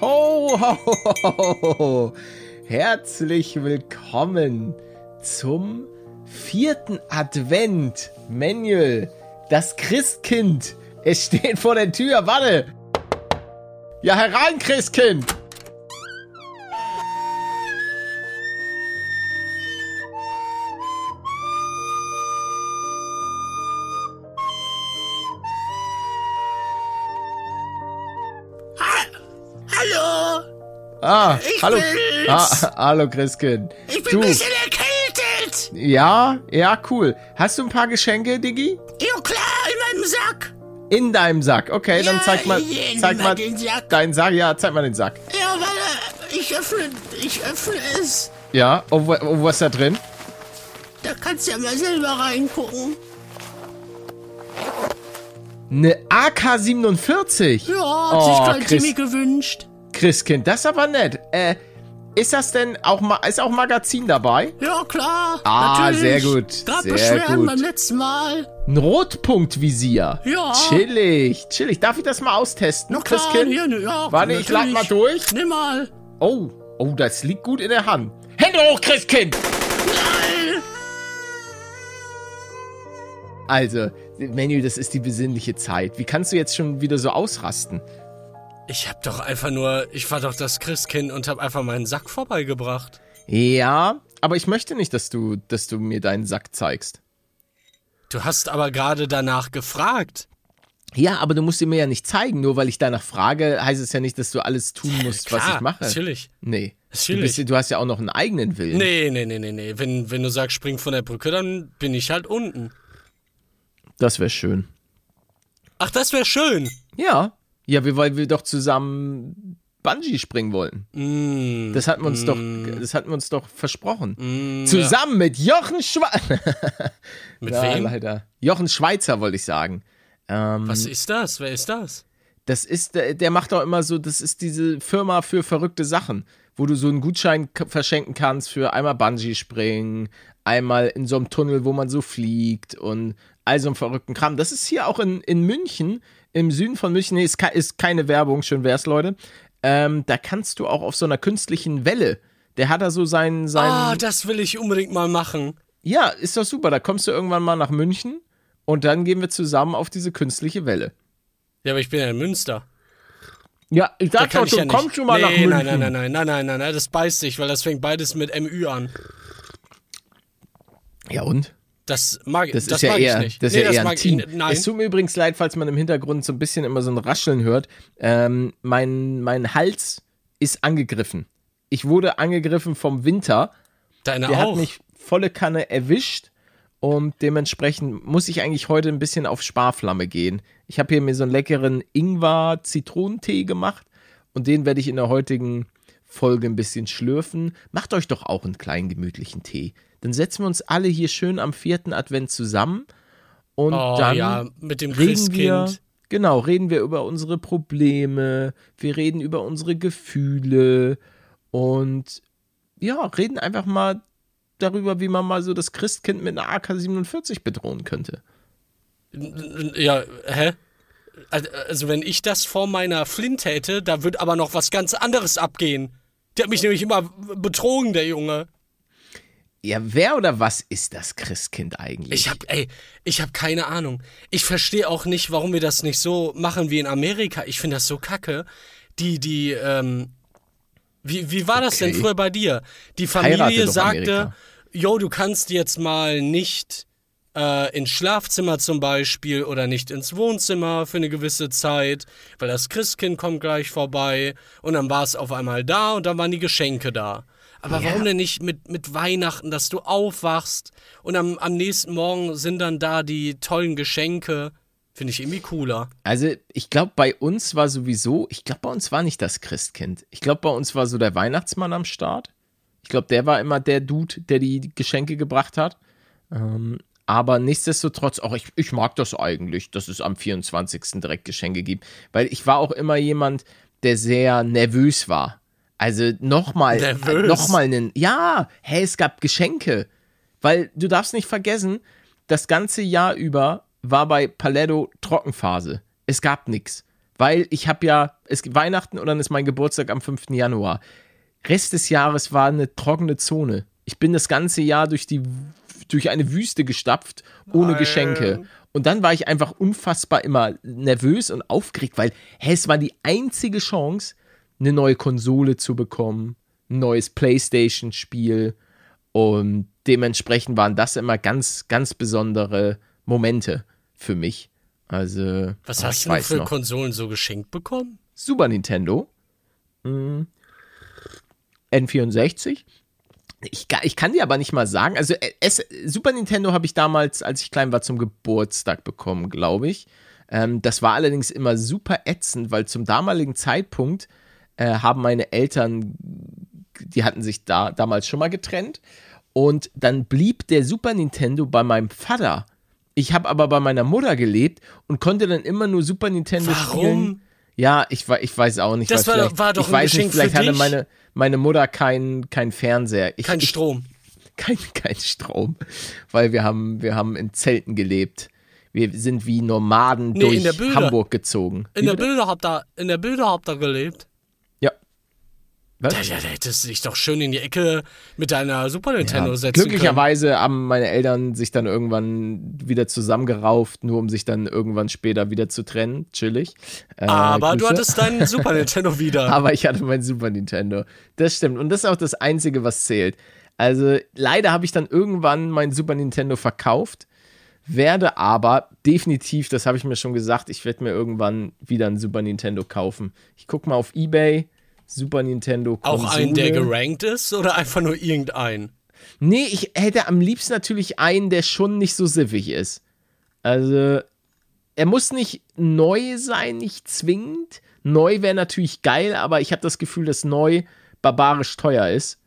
Ho, ho, ho, ho. Herzlich willkommen zum vierten Advent. Manuel, das Christkind. Es steht vor der Tür. Warte. Ja, herein, Christkind. Ah, Ich hallo. bin's. Ah, hallo, Christkind. ich bin Du. ein bisschen erkältet. Ja, ja, cool. Hast du ein paar Geschenke, Diggi? Ja klar, in meinem Sack. In deinem Sack. Okay, dann Ja, zeig mal, zeig mal den Sack. deinen Sack. Ja, zeig mal den Sack. Ja, warte, ich öffne, ich öffne es. Ja, wa- oh, was ist da drin? Da kannst du ja mal selber reingucken. Eine AK-47. Ja, hat Oh, sich Chris. Timmy gewünscht. Christkind, das ist aber nett. Äh, ist das denn auch ma ist auch Magazin dabei? Ja, klar. Ah, natürlich. sehr gut, Gab sehr Beschwerden gut. beim letzten Mal. Ein Rotpunktvisier. Ja. Chillig, chillig. Darf ich das mal austesten, Na klar, Christkind? hier, ne, ja. Warte, ich lad natürlich. mal durch. Nimm mal. Oh, oh, das liegt gut in der Hand. Hände hoch, Christkind! Nein. Also, Menü, das ist die besinnliche Zeit. Wie kannst du jetzt schon wieder so ausrasten? Ich hab doch einfach nur, ich war doch das Christkind und hab einfach meinen Sack vorbeigebracht. Ja, aber ich möchte nicht, dass du, dass du mir deinen Sack zeigst. Du hast aber gerade danach gefragt. Ja, aber du musst ihn mir ja nicht zeigen. Nur weil ich danach frage, heißt es ja nicht, dass du alles tun musst, was Klar, ich mache. Natürlich. Nee. Du, Natürlich. bist, ja- du hast ja auch noch einen eigenen Willen. Nee, nee, nee, nee, nee. Wenn, wenn du sagst, spring von der Brücke, dann bin ich halt unten. Das wäre schön. Ach, das wäre schön. Ja. Ja, wir, weil wir doch zusammen Bungee springen wollten. Mm, Das hatten wir uns doch, das hatten wir uns doch versprochen. mm, Zusammen mit Jochen Schweizer. Mit ja, wem? leider. Jochen Schweizer wollte ich sagen. Ähm, Was ist das? Wer ist das? Das ist, der, der macht doch immer so, das ist diese Firma für verrückte Sachen, wo du so einen Gutschein verschenken kannst für einmal Bungee springen, einmal in so einem Tunnel, wo man so fliegt und all so einen verrückten Kram. Das ist hier auch in, in München, im Süden von München, nee, ist, ist keine Werbung, schön wär's, Leute. Ähm, da kannst du auch auf so einer künstlichen Welle, der hat da so seinen, seinen, Ah, das will ich unbedingt mal machen. ja, ist doch super, da kommst du irgendwann mal nach München und dann gehen wir zusammen auf diese künstliche Welle. Ja, aber ich bin ja in Münster. Ja, ich Da sag doch, du ja kommst schon mal nee, nach München. Nein, nein, nein, nein, nein, nein, nein, nein, das beißt sich, weil das fängt beides mit MÜ an. Ja und? Das mag, Das, das ist ja mag eher, ich nicht. das ist nee, ja das eher ein mag Team. ich nicht. Nein. Es tut mir übrigens leid, falls man im Hintergrund so ein bisschen immer so ein Rascheln hört. Ähm, mein, mein Hals ist angegriffen. Ich wurde angegriffen vom Winter. Deine Der auch. hat mich volle Kanne erwischt. Und dementsprechend muss ich eigentlich heute ein bisschen auf Sparflamme gehen. Ich habe hier mir so einen leckeren Ingwer-Zitronentee gemacht. Und den werde ich in der heutigen Folge ein bisschen schlürfen. Macht euch doch auch einen kleinen gemütlichen Tee. Dann setzen wir uns alle hier schön am vierten Advent zusammen. Und oh dann ja, mit dem reden wir, Christkind. genau, reden wir über unsere Probleme, wir reden über unsere Gefühle und ja, reden einfach mal darüber, wie man mal so das Christkind mit einer AK-47 bedrohen könnte. Ja, hä? Also wenn ich das vor meiner Flint hätte, da wird aber noch was ganz anderes abgehen. Der hat mich nämlich immer betrogen, der Junge. Ja, wer oder was ist das Christkind eigentlich? Ich hab, ey, ich hab keine Ahnung. Ich verstehe auch nicht, warum wir das nicht so machen wie in Amerika. Ich finde das so kacke. Die, die, ähm, wie, wie war das denn Okay. früher bei dir? Die Familie sagte, yo, du kannst jetzt mal nicht äh, ins Schlafzimmer zum Beispiel oder nicht ins Wohnzimmer für eine gewisse Zeit, weil das Christkind kommt gleich vorbei und dann war es auf einmal da und dann waren die Geschenke da. Aber warum denn nicht mit, mit Weihnachten, dass du aufwachst und am, am nächsten Morgen sind dann da die tollen Geschenke? Finde ich irgendwie cooler. Also, ich glaube, bei uns war sowieso, ich glaube, bei uns war nicht das Christkind. Ich glaube, bei uns war so der Weihnachtsmann am Start. Ich glaube, der war immer der Dude, der die Geschenke gebracht hat. Ähm, aber nichtsdestotrotz, auch ich, ich mag das eigentlich, dass es am 24. direkt Geschenke gibt. Weil ich war auch immer jemand, der sehr nervös war. Also nochmal, nochmal einen, ja, hey, es gab Geschenke. Weil du darfst nicht vergessen, das ganze Jahr über war bei Paletto Trockenphase. Es gab nichts. Weil ich habe ja, es gibt Weihnachten und dann ist mein Geburtstag am 5. Januar. Rest des Jahres war eine trockene Zone. Ich bin das ganze Jahr durch die durch eine Wüste gestapft, ohne Nein. Geschenke. Und dann war ich einfach unfassbar immer nervös und aufgeregt, weil hä, es war die einzige Chance, eine neue Konsole zu bekommen, ein neues PlayStation-Spiel. Und dementsprechend waren das immer ganz, ganz besondere Momente für mich. Also, Was ah, hast du denn für noch. Konsolen so geschenkt bekommen? Super Nintendo. Mm, N64. Ich, ich kann dir aber nicht mal sagen, also äh, es, Super Nintendo habe ich damals, als ich klein war, zum Geburtstag bekommen, glaube ich. Ähm, das war allerdings immer super ätzend, weil zum damaligen Zeitpunkt äh, haben meine Eltern, die hatten sich da damals schon mal getrennt und dann blieb der Super Nintendo bei meinem Vater. Ich habe aber bei meiner Mutter gelebt und konnte dann immer nur Super Nintendo Warum? spielen. Ja, ich, ich weiß auch nicht. Das war- war doch ich ein weiß Geschenk nicht, vielleicht hatte meine, meine Mutter keinen kein Fernseher. Ich, Kein ich, Strom. kein, kein Strom, weil wir haben, wir haben in Zelten gelebt. Wir sind wie Nomaden Nee, durch. Hamburg gezogen. In Wie der? Bilder habt ihr, in der Bilder habt ihr gelebt. Ja. Was? Ja, ja, da hättest du dich doch schön in die Ecke mit deiner Super Nintendo Ja, setzen können. glücklicherweise haben meine Eltern sich dann irgendwann wieder zusammengerauft, nur um sich dann irgendwann später wieder zu trennen. Chillig. Äh, Aber du Grüße. hattest deinen Super Nintendo wieder. Aber ich hatte mein Super Nintendo. Das stimmt. Und das ist auch das Einzige, was zählt. Also leider habe ich dann irgendwann mein Super Nintendo verkauft, werde aber definitiv, das habe ich mir schon gesagt, ich werde mir irgendwann wieder ein Super Nintendo kaufen. Ich gucke mal auf Ebay, Super Nintendo Konsole. Auch einen, der gerankt ist oder einfach nur irgendein? Nee, ich hätte am liebsten natürlich einen, der schon nicht so siffig ist. Also, er muss nicht neu sein, nicht zwingend. Neu wäre natürlich geil, aber ich habe das Gefühl, dass neu barbarisch teuer ist.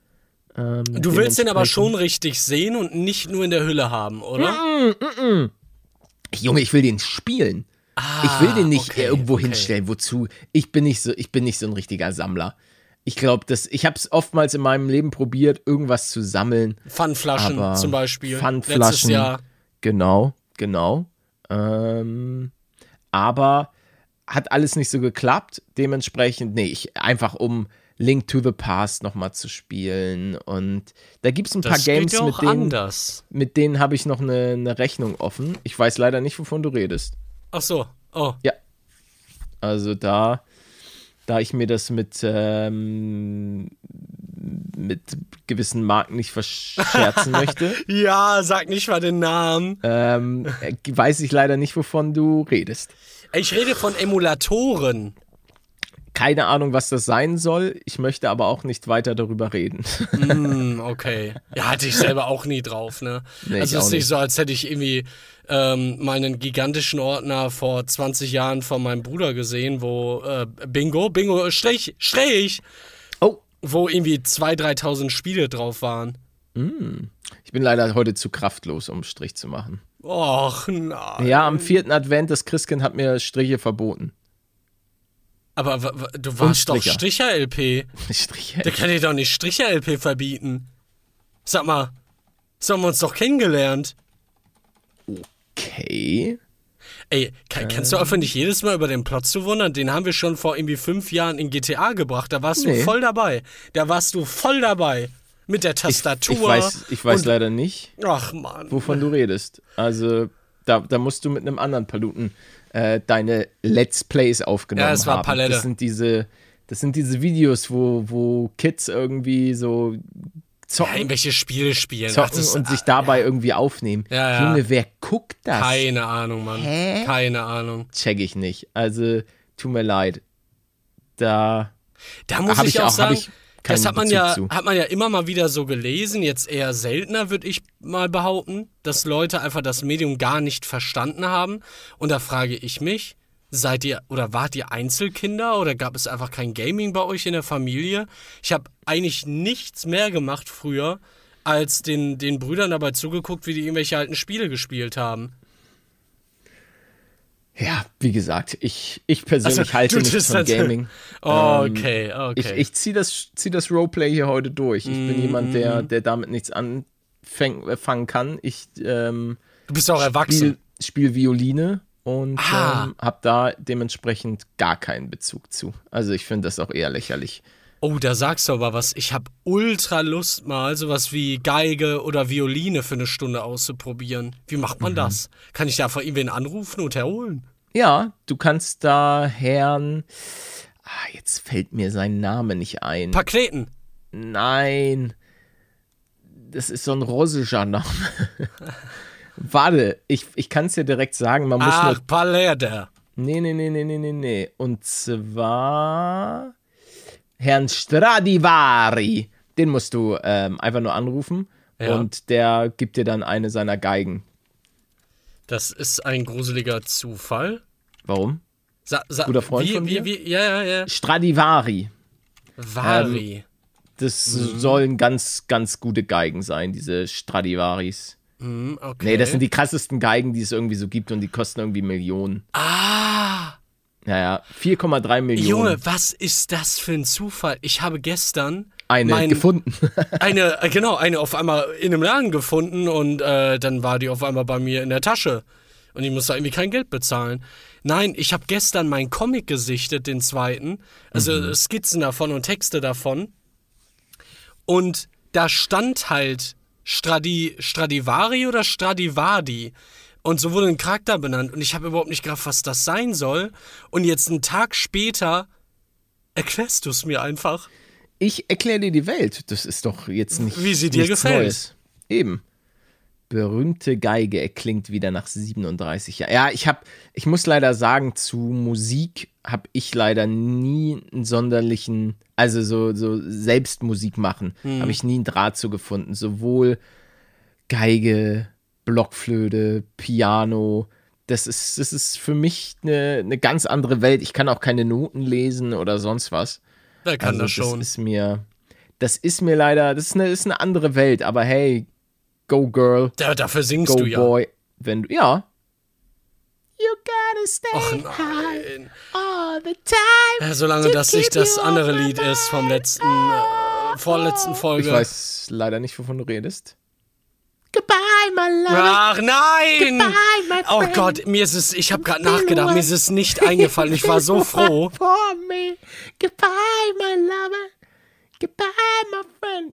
Ähm, Du willst den aber schon richtig sehen und nicht nur in der Hülle haben, oder? Junge, ich will den spielen. Ich will den nicht Ah, okay, irgendwo okay. hinstellen. Wozu? Ich bin nicht so, ich bin nicht so ein richtiger Sammler. Ich glaube, dass ich habe es oftmals in meinem Leben probiert, irgendwas zu sammeln. Pfandflaschen zum Beispiel. Letztes Pfandflaschen. Jahr. Genau, genau. Ähm, aber hat alles nicht so geklappt. Dementsprechend, nee, ich, einfach um Link to the Past nochmal zu spielen. Und da gibt es ein paar Das Games, geht ja mit denen, anders. mit denen habe ich noch eine, eine Rechnung offen. Ich weiß leider nicht, wovon du redest. Ach so. Oh. Ja. Also da, da ich mir das mit, ähm, mit gewissen Marken nicht verscherzen möchte, Ja, sag nicht mal den Namen. ähm, äh, weiß ich leider nicht, wovon du redest. Ich rede von Emulatoren. Keine Ahnung, was das sein soll. Ich möchte aber auch nicht weiter darüber reden. Hm, okay. Ja, hatte ich selber auch nie drauf, ne? Nee, also es ist nicht nicht. so, als hätte ich irgendwie ähm, meinen gigantischen Ordner vor 20 Jahren von meinem Bruder gesehen, wo äh, Bingo, Bingo, Strich, Strich, Oh, wo irgendwie 2.000, 3.000 Spiele drauf waren. ich bin leider heute zu kraftlos, um einen Strich zu machen. Och, nein. Ja, am vierten Advent, das Christkind hat mir Striche verboten. Aber du warst doch Stricher. Stricher-LP. Striche. Der kann dir doch nicht Stricher-LP verbieten. Sag mal, so haben wir uns doch kennengelernt. Okay. Ey, kann, kannst du Ähm. aufhören, nicht jedes Mal über den Plot zu wundern? Den haben wir schon vor irgendwie fünf Jahren in GTA gebracht. Da warst Nee. du voll dabei. Da warst du voll dabei. Mit der Tastatur. Ich weiß, ich weiß und, leider nicht, Ach, Mann. wovon du redest. Also, da, da musst du mit einem anderen Paluten äh, deine Let's Plays aufgenommen Ja, es war haben. Palette. Das sind diese, das sind diese Videos, wo, wo Kids irgendwie so Ja, zocken, irgendwelche Spiele spielen. Zocken das- und sich dabei irgendwie aufnehmen. Ja, ja. Junge, wer guckt das? Keine Ahnung, Mann. Hä? Keine Ahnung. Check ich nicht. Also, tut mir leid. Da Da muss ich, ich auch sagen, ich Das hat man, Bezug ja, zu. hat man ja immer mal wieder so gelesen, jetzt eher seltener, würde ich mal behaupten, dass Leute einfach das Medium gar nicht verstanden haben. Und da frage ich mich, seid ihr oder wart ihr Einzelkinder oder gab es einfach kein Gaming bei euch in der Familie? Ich habe eigentlich nichts mehr gemacht früher, als den, den Brüdern dabei zugeguckt, wie die irgendwelche alten Spiele gespielt haben. Ja, wie gesagt, ich, ich persönlich Also, halte nichts von distanzier- Gaming. Okay, Ich, okay. ich ziehe das, zieh das Roleplay hier heute durch. Ich bin jemand, der, der damit nichts anfangen kann. Ich ähm, du bist auch erwachsen. spiel, spiel Violine und Ah. ähm, habe da dementsprechend gar keinen Bezug zu. Also ich finde das auch eher lächerlich. Oh, da sagst du aber was. Ich habe ultra Lust, mal sowas wie Geige oder Violine für eine Stunde auszuprobieren. Wie macht Mhm. man das? Kann ich da einfach irgendwen anrufen und herholen? Ja, du kannst da Herrn. Ah, jetzt fällt mir sein Name nicht ein. Pakleten. Nein. Das ist so ein russischer Name. Warte, ich, ich kann es dir direkt sagen. Man muss Ach, nur. Paläder. Nee, nee, nee, nee, nee, nee, nee. Und zwar. Herrn Stradivari. Den musst du ähm, einfach nur anrufen. Ja. Und der gibt dir dann eine seiner Geigen. Das ist ein gruseliger Zufall. Warum? Sa sa Guter Freund wie, von wie, dir? wie, ja, ja, ja. Stradivari. Vari. Das Mhm. sollen ganz, ganz gute Geigen sein, diese Stradivaris. Hm, okay. Nee, das sind die krassesten Geigen, die es irgendwie so gibt und die kosten irgendwie Millionen. Ah! Naja, 4,3 Millionen. Junge, was ist das für ein Zufall? Ich habe gestern eine mein- gefunden. eine, äh, genau, eine auf einmal in einem Laden gefunden und äh, dann war die auf einmal bei mir in der Tasche. Und ich musste irgendwie kein Geld bezahlen. Nein, ich habe gestern meinen Comic gesichtet, den zweiten. Also Skizzen davon und Texte davon. Und da stand halt Stradi, Stradivari oder Stradivari. Und so wurde ein Charakter benannt. Und ich habe überhaupt nicht gerafft, was das sein soll. Und jetzt einen Tag später erklärst du es mir einfach. Ich erkläre dir die Welt. Das ist doch jetzt nicht. Wie sie dir gefällt. Neues. Eben. Berühmte Geige erklingt wieder nach 37 Jahren. Ja, ich habe, ich muss leider sagen, zu Musik habe ich leider nie einen sonderlichen, also so, so Selbstmusik machen, Hm. habe ich nie einen Draht zu gefunden. Sowohl Geige, Blockflöte, Piano. Das ist, das ist für mich eine, eine ganz andere Welt. Ich kann auch keine Noten lesen oder sonst was. Wer kann also das schon? Das ist mir, das ist mir leider, das ist eine, das ist eine andere Welt. Aber hey, go girl, Da, dafür singst go du ja. boy, wenn du, ja. You gotta stay high nein. all the time. Ja, solange das nicht das andere Lied ist vom letzten, äh, vorletzten Folge. Ich weiß leider nicht, wovon du redest. Goodbye, my love. Ach nein! Goodbye, my Oh friend. Gott, mir ist es, ich habe gerade nachgedacht, mir ist es nicht eingefallen. Ich war so froh. For me. Goodbye, my lover. Goodbye, my friend.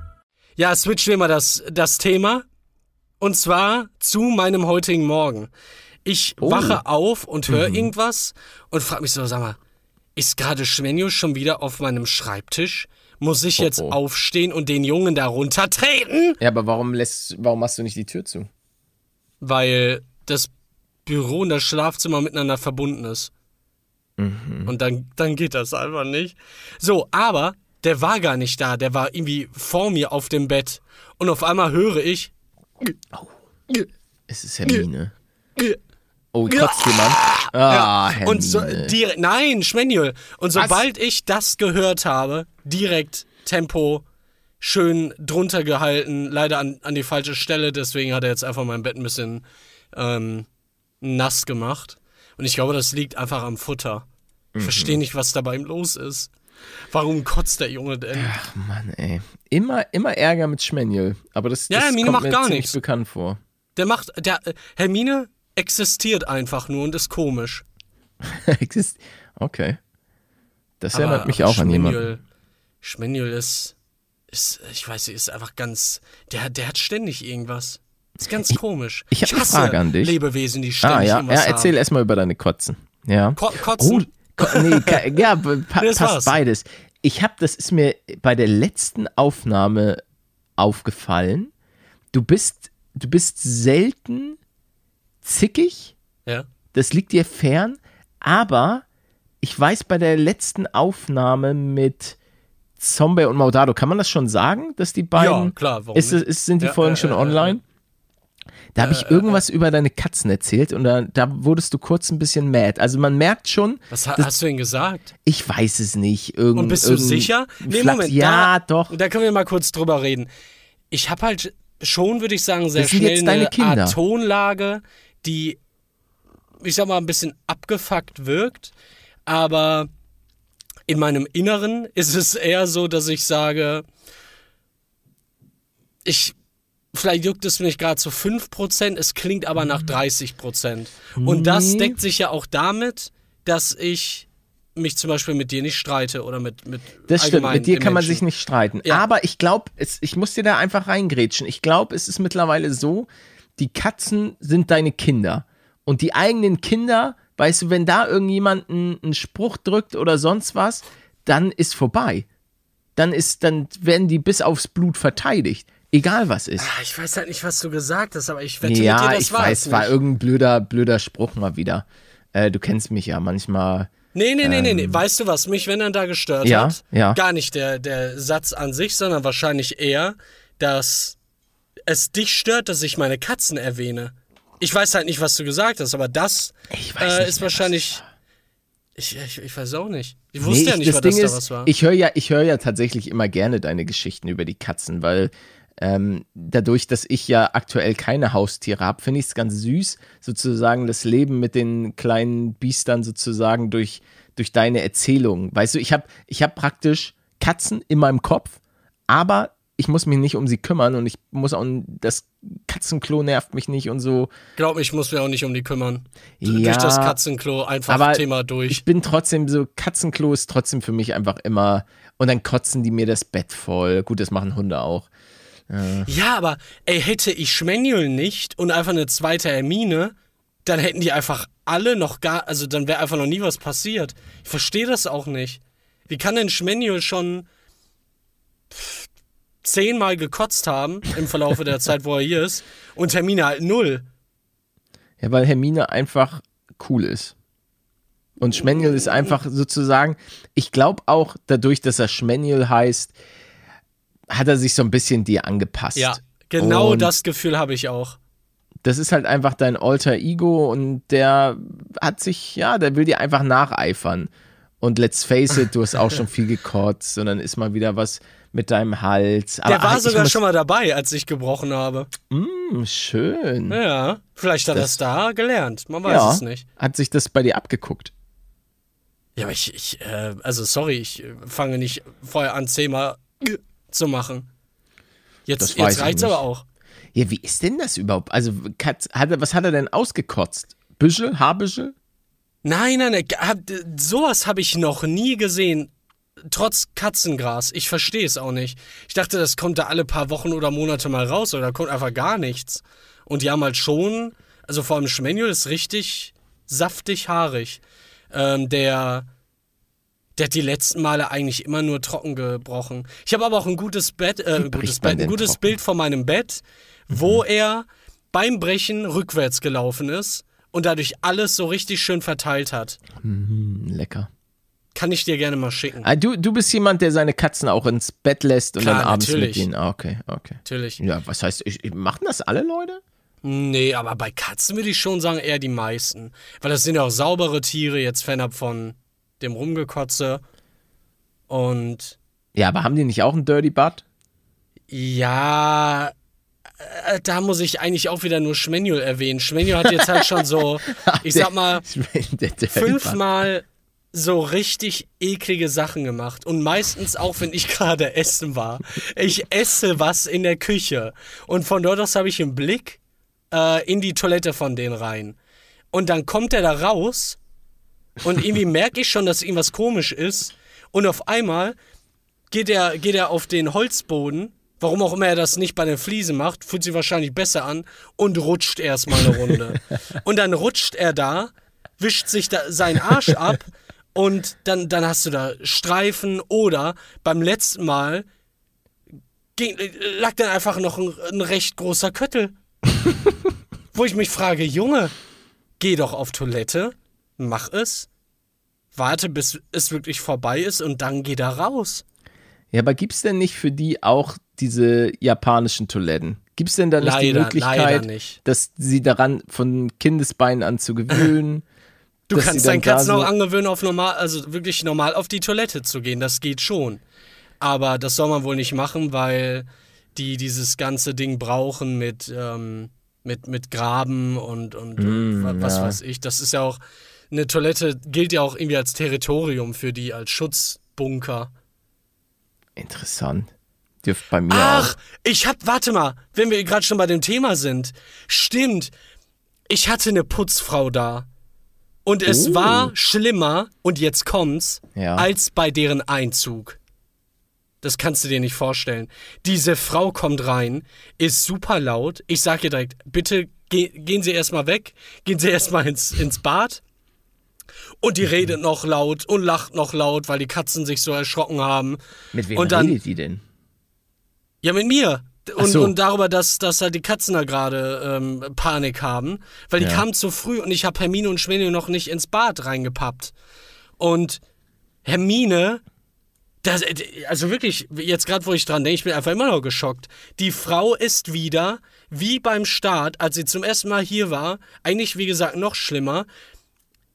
Ja, switchen wir mal das, das Thema. Und zwar zu meinem heutigen Morgen. Ich Oh. wache auf und höre Mhm. irgendwas und frage mich so, sag mal, ist gerade Schwenjo schon wieder auf meinem Schreibtisch? Muss ich jetzt oh. aufstehen und den Jungen da runtertreten? Ja, aber warum lässt, warum machst du nicht die Tür zu? Weil das Büro und das Schlafzimmer miteinander verbunden ist. Mhm. Und dann, dann geht das einfach nicht. So, aber der war gar nicht da. Der war irgendwie vor mir auf dem Bett. Und auf einmal höre ich. Es ist Hermine. Oh, kotzt jemand? Ah, Hermine. Und so, direkt, nein, Schmenjul. Und sobald ich das gehört habe, direkt Tempo schön drunter gehalten, leider an, an die falsche Stelle, deswegen hat er jetzt einfach mein Bett ein bisschen ähm, nass gemacht. Und ich glaube, das liegt einfach am Futter. Ich Mhm. verstehe nicht, was da bei ihm los ist. Warum kotzt der Junge denn? Ach Mann, ey. Immer, immer Ärger mit Schmenjel. Aber das, Ja, das Hermine kommt macht mir gar ziemlich nichts. bekannt vor. Der macht, der, Hermine existiert einfach nur und ist komisch. Exist- okay. Das Aber- erinnert mich auch an jemanden. Schmenjul ist, ist, ich weiß nicht, ist einfach ganz, der, der hat ständig irgendwas. Ist ganz komisch. ich hab eine hasse Frage an dich. Lebewesen, die ständig Ah, ja. irgendwas Ja, erzähl erstmal über deine Kotzen. Ja. Ko kotzen? Oh, nee, ja, pa passt war's. beides. Ich habe, das ist mir bei der letzten Aufnahme aufgefallen. Du bist, du bist selten zickig. Ja. Das liegt dir fern. Aber ich weiß bei der letzten Aufnahme mit Zombie und Maudado, kann man das schon sagen, dass die beiden. Ja, klar, warum ist, ist, sind die Ja, Folgen äh, schon online? Da habe ich irgendwas über deine Katzen erzählt und da, da wurdest du kurz ein bisschen mad. Also man merkt schon, Was ha hast du denn gesagt? ich weiß es nicht. Irgend, Und bist du sicher? Nee, Moment. ja, da, doch. Da können wir mal kurz drüber reden. Ich habe halt schon, würde ich sagen, sehr schnell eine. Art Tonlage, die, ich sag mal, ein bisschen abgefuckt wirkt. Aber in meinem Inneren ist es eher so, dass ich sage, ich. Vielleicht juckt es mich gerade zu 5%, es klingt aber nach 30%. Und das Nee. deckt sich ja auch damit, dass ich mich zum Beispiel mit dir nicht streite oder mit, mit Das stimmt, mit dir kann man sich nicht streiten. Ja. Aber ich glaube, ich muss dir da einfach reingrätschen. Ich glaube, es ist mittlerweile so, die Katzen sind deine Kinder. Und die eigenen Kinder, weißt du, wenn da irgendjemand einen, einen Spruch drückt oder sonst was, dann ist vorbei. Dann ist, dann werden die bis aufs Blut verteidigt. Egal was ist. Ah, Ich weiß halt nicht, was du gesagt hast, aber ich wette mit ja, dir, das ich war weiß, es war irgendein blöder, blöder Spruch mal wieder. Äh, du kennst mich ja manchmal. Nee, nee, nee, nee, nee. Weißt du, was mich, wenn dann da gestört Ähm. Ja, hat? ja. Gar nicht der, der Satz an sich, sondern wahrscheinlich eher, dass es dich stört, dass ich meine Katzen erwähne. Ich weiß halt nicht, was du gesagt hast, aber das Ich äh, ist mehr, wahrscheinlich. Ich, ich, ich weiß auch nicht. Ich wusste Nee, ja ich- nicht, das was Ding das ist, da was war. ich höre ja, ich höre ja tatsächlich immer gerne deine Geschichten über die Katzen, weil ähm, dadurch, dass ich ja aktuell keine Haustiere habe, finde ich es ganz süß, sozusagen das Leben mit den kleinen Biestern sozusagen durch, durch deine Erzählungen. Weißt du, ich habe ich hab praktisch Katzen in meinem Kopf, aber ich muss mich nicht um sie kümmern und ich muss auch, das Katzenklo nervt mich nicht und so. Glaub mir, ich muss mir auch nicht um die kümmern. Ja, Durch das Katzenklo einfach aber Thema durch. Ich bin trotzdem so, Katzenklo ist trotzdem für mich einfach immer, und dann kotzen die mir das Bett voll. Gut, das machen Hunde auch. Ja, aber ey, hätte ich Schmanuel nicht und einfach eine zweite Hermine, dann hätten die einfach alle noch gar, also dann wäre einfach noch nie was passiert. Ich verstehe das auch nicht. Wie kann denn Schmanuel schon pff, zehnmal gekotzt haben im Verlaufe der Zeit, wo er hier ist und Hermine halt null? Ja, weil Hermine einfach cool ist. Und Schmanuel ist einfach sozusagen, ich glaube auch dadurch, dass er Schmanuel heißt, hat er sich so ein bisschen dir angepasst. Ja, genau Und das Gefühl habe ich auch. Das ist halt einfach dein alter Ego und der hat sich, ja, der will dir einfach nacheifern. Und let's face it, du hast auch schon viel gekotzt und dann ist mal wieder was mit deinem Hals. Aber Der war ich sogar muss- schon mal dabei, als ich gebrochen habe. Hm, schön. Ja, vielleicht hat er es da gelernt. Man weiß ja, es nicht. hat sich das bei dir abgeguckt. Ja, aber ich, ich äh, also sorry, ich fange nicht vorher an, zehnmal zu machen. Jetzt, jetzt reicht's nicht. aber auch. Ja, wie ist denn das überhaupt? Also, hat er, was hat er denn ausgekotzt? Büschel? Haarbüschel? Nein, nein, nein, hab, sowas habe ich noch nie gesehen. Trotz Katzengras. Ich verstehe es auch nicht. Ich dachte, das kommt da alle paar Wochen oder Monate mal raus oder da kommt einfach gar nichts. Und die haben halt schon, also vor allem Schmanuel ist richtig saftig haarig. Ähm, der, der hat die letzten Male eigentlich immer nur trocken gebrochen. Ich habe aber auch ein gutes Bett, äh, ein gutes Bett, ein gutes trocken? Bild von meinem Bett, wo er beim Brechen rückwärts gelaufen ist und dadurch alles so richtig schön verteilt hat. Hm, lecker. Kann ich dir gerne mal schicken. Ah, du, du bist jemand, der seine Katzen auch ins Bett lässt und Klar, dann abends natürlich. mit ihnen. Ah, okay, okay. Natürlich. Ja, was heißt, ich, machen das alle Leute? Nee, aber bei Katzen würde ich schon sagen, eher die meisten. Weil das sind ja auch saubere Tiere, jetzt fernab von dem Rumgekotze. Und Ja, aber haben die nicht auch einen Dirty Butt? ja, äh, da muss ich eigentlich auch wieder nur Schmanuel erwähnen. Schmanuel hat jetzt halt schon so, ich sag mal, fünfmal so richtig eklige Sachen gemacht. Und meistens auch, wenn ich gerade essen war. Ich esse was in der Küche. Und von dort aus habe ich einen Blick äh, in die Toilette von denen rein. Und dann kommt er da raus und irgendwie merke ich schon, dass irgendwas komisch ist. Und auf einmal geht er, geht er auf den Holzboden, warum auch immer er das nicht bei den Fliesen macht, fühlt sich wahrscheinlich besser an und rutscht erstmal eine Runde. und dann rutscht er da, wischt sich da seinen Arsch ab und dann, dann hast du da Streifen oder beim letzten Mal ging, lag dann einfach noch ein, ein recht großer Köttel. Wo ich mich frage, Junge, geh doch auf Toilette, mach es, warte, bis es wirklich vorbei ist und dann geh da raus. Ja, aber gibt's denn nicht für die auch diese japanischen Toiletten? Gibt's denn da nicht die Leider- Möglichkeit, leider nicht. dass sie daran von Kindesbeinen an zu gewöhnen? Du kannst deinen Katzen auch angewöhnen, auf normal, also wirklich normal auf die Toilette zu gehen. Das geht schon. Aber das soll man wohl nicht machen, weil die dieses ganze Ding brauchen mit, ähm, mit, mit Graben und, und, und wa- was Mm, ja. weiß ich. Das ist ja auch, eine Toilette gilt ja auch irgendwie als Territorium für die, als Schutzbunker. Interessant. Dürft bei mir Ach, auch. ich hab, warte mal, wenn wir gerade schon bei dem Thema sind. Stimmt, ich hatte eine Putzfrau da. Und es Oh. war schlimmer, und jetzt kommt's, Ja. als bei deren Einzug. Das kannst du dir nicht vorstellen. Diese Frau kommt rein, ist super laut. Ich sag ihr direkt, bitte ge gehen Sie erstmal weg, gehen Sie erstmal ins, ins Bad. Und die redet noch laut und lacht noch laut, weil die Katzen sich so erschrocken haben. Mit wem und dann, redet die denn? ja, mit mir. Und, so. und darüber, dass, dass halt die Katzen da gerade ähm, Panik haben. Weil die Ja. kamen zu früh und ich habe Hermine und Schwinde noch nicht ins Bad reingepappt. Und Hermine, das, also wirklich, jetzt gerade wo ich dran denke, ich bin einfach immer noch geschockt. Die Frau ist wieder, wie beim Start, als sie zum ersten Mal hier war, eigentlich wie gesagt noch schlimmer,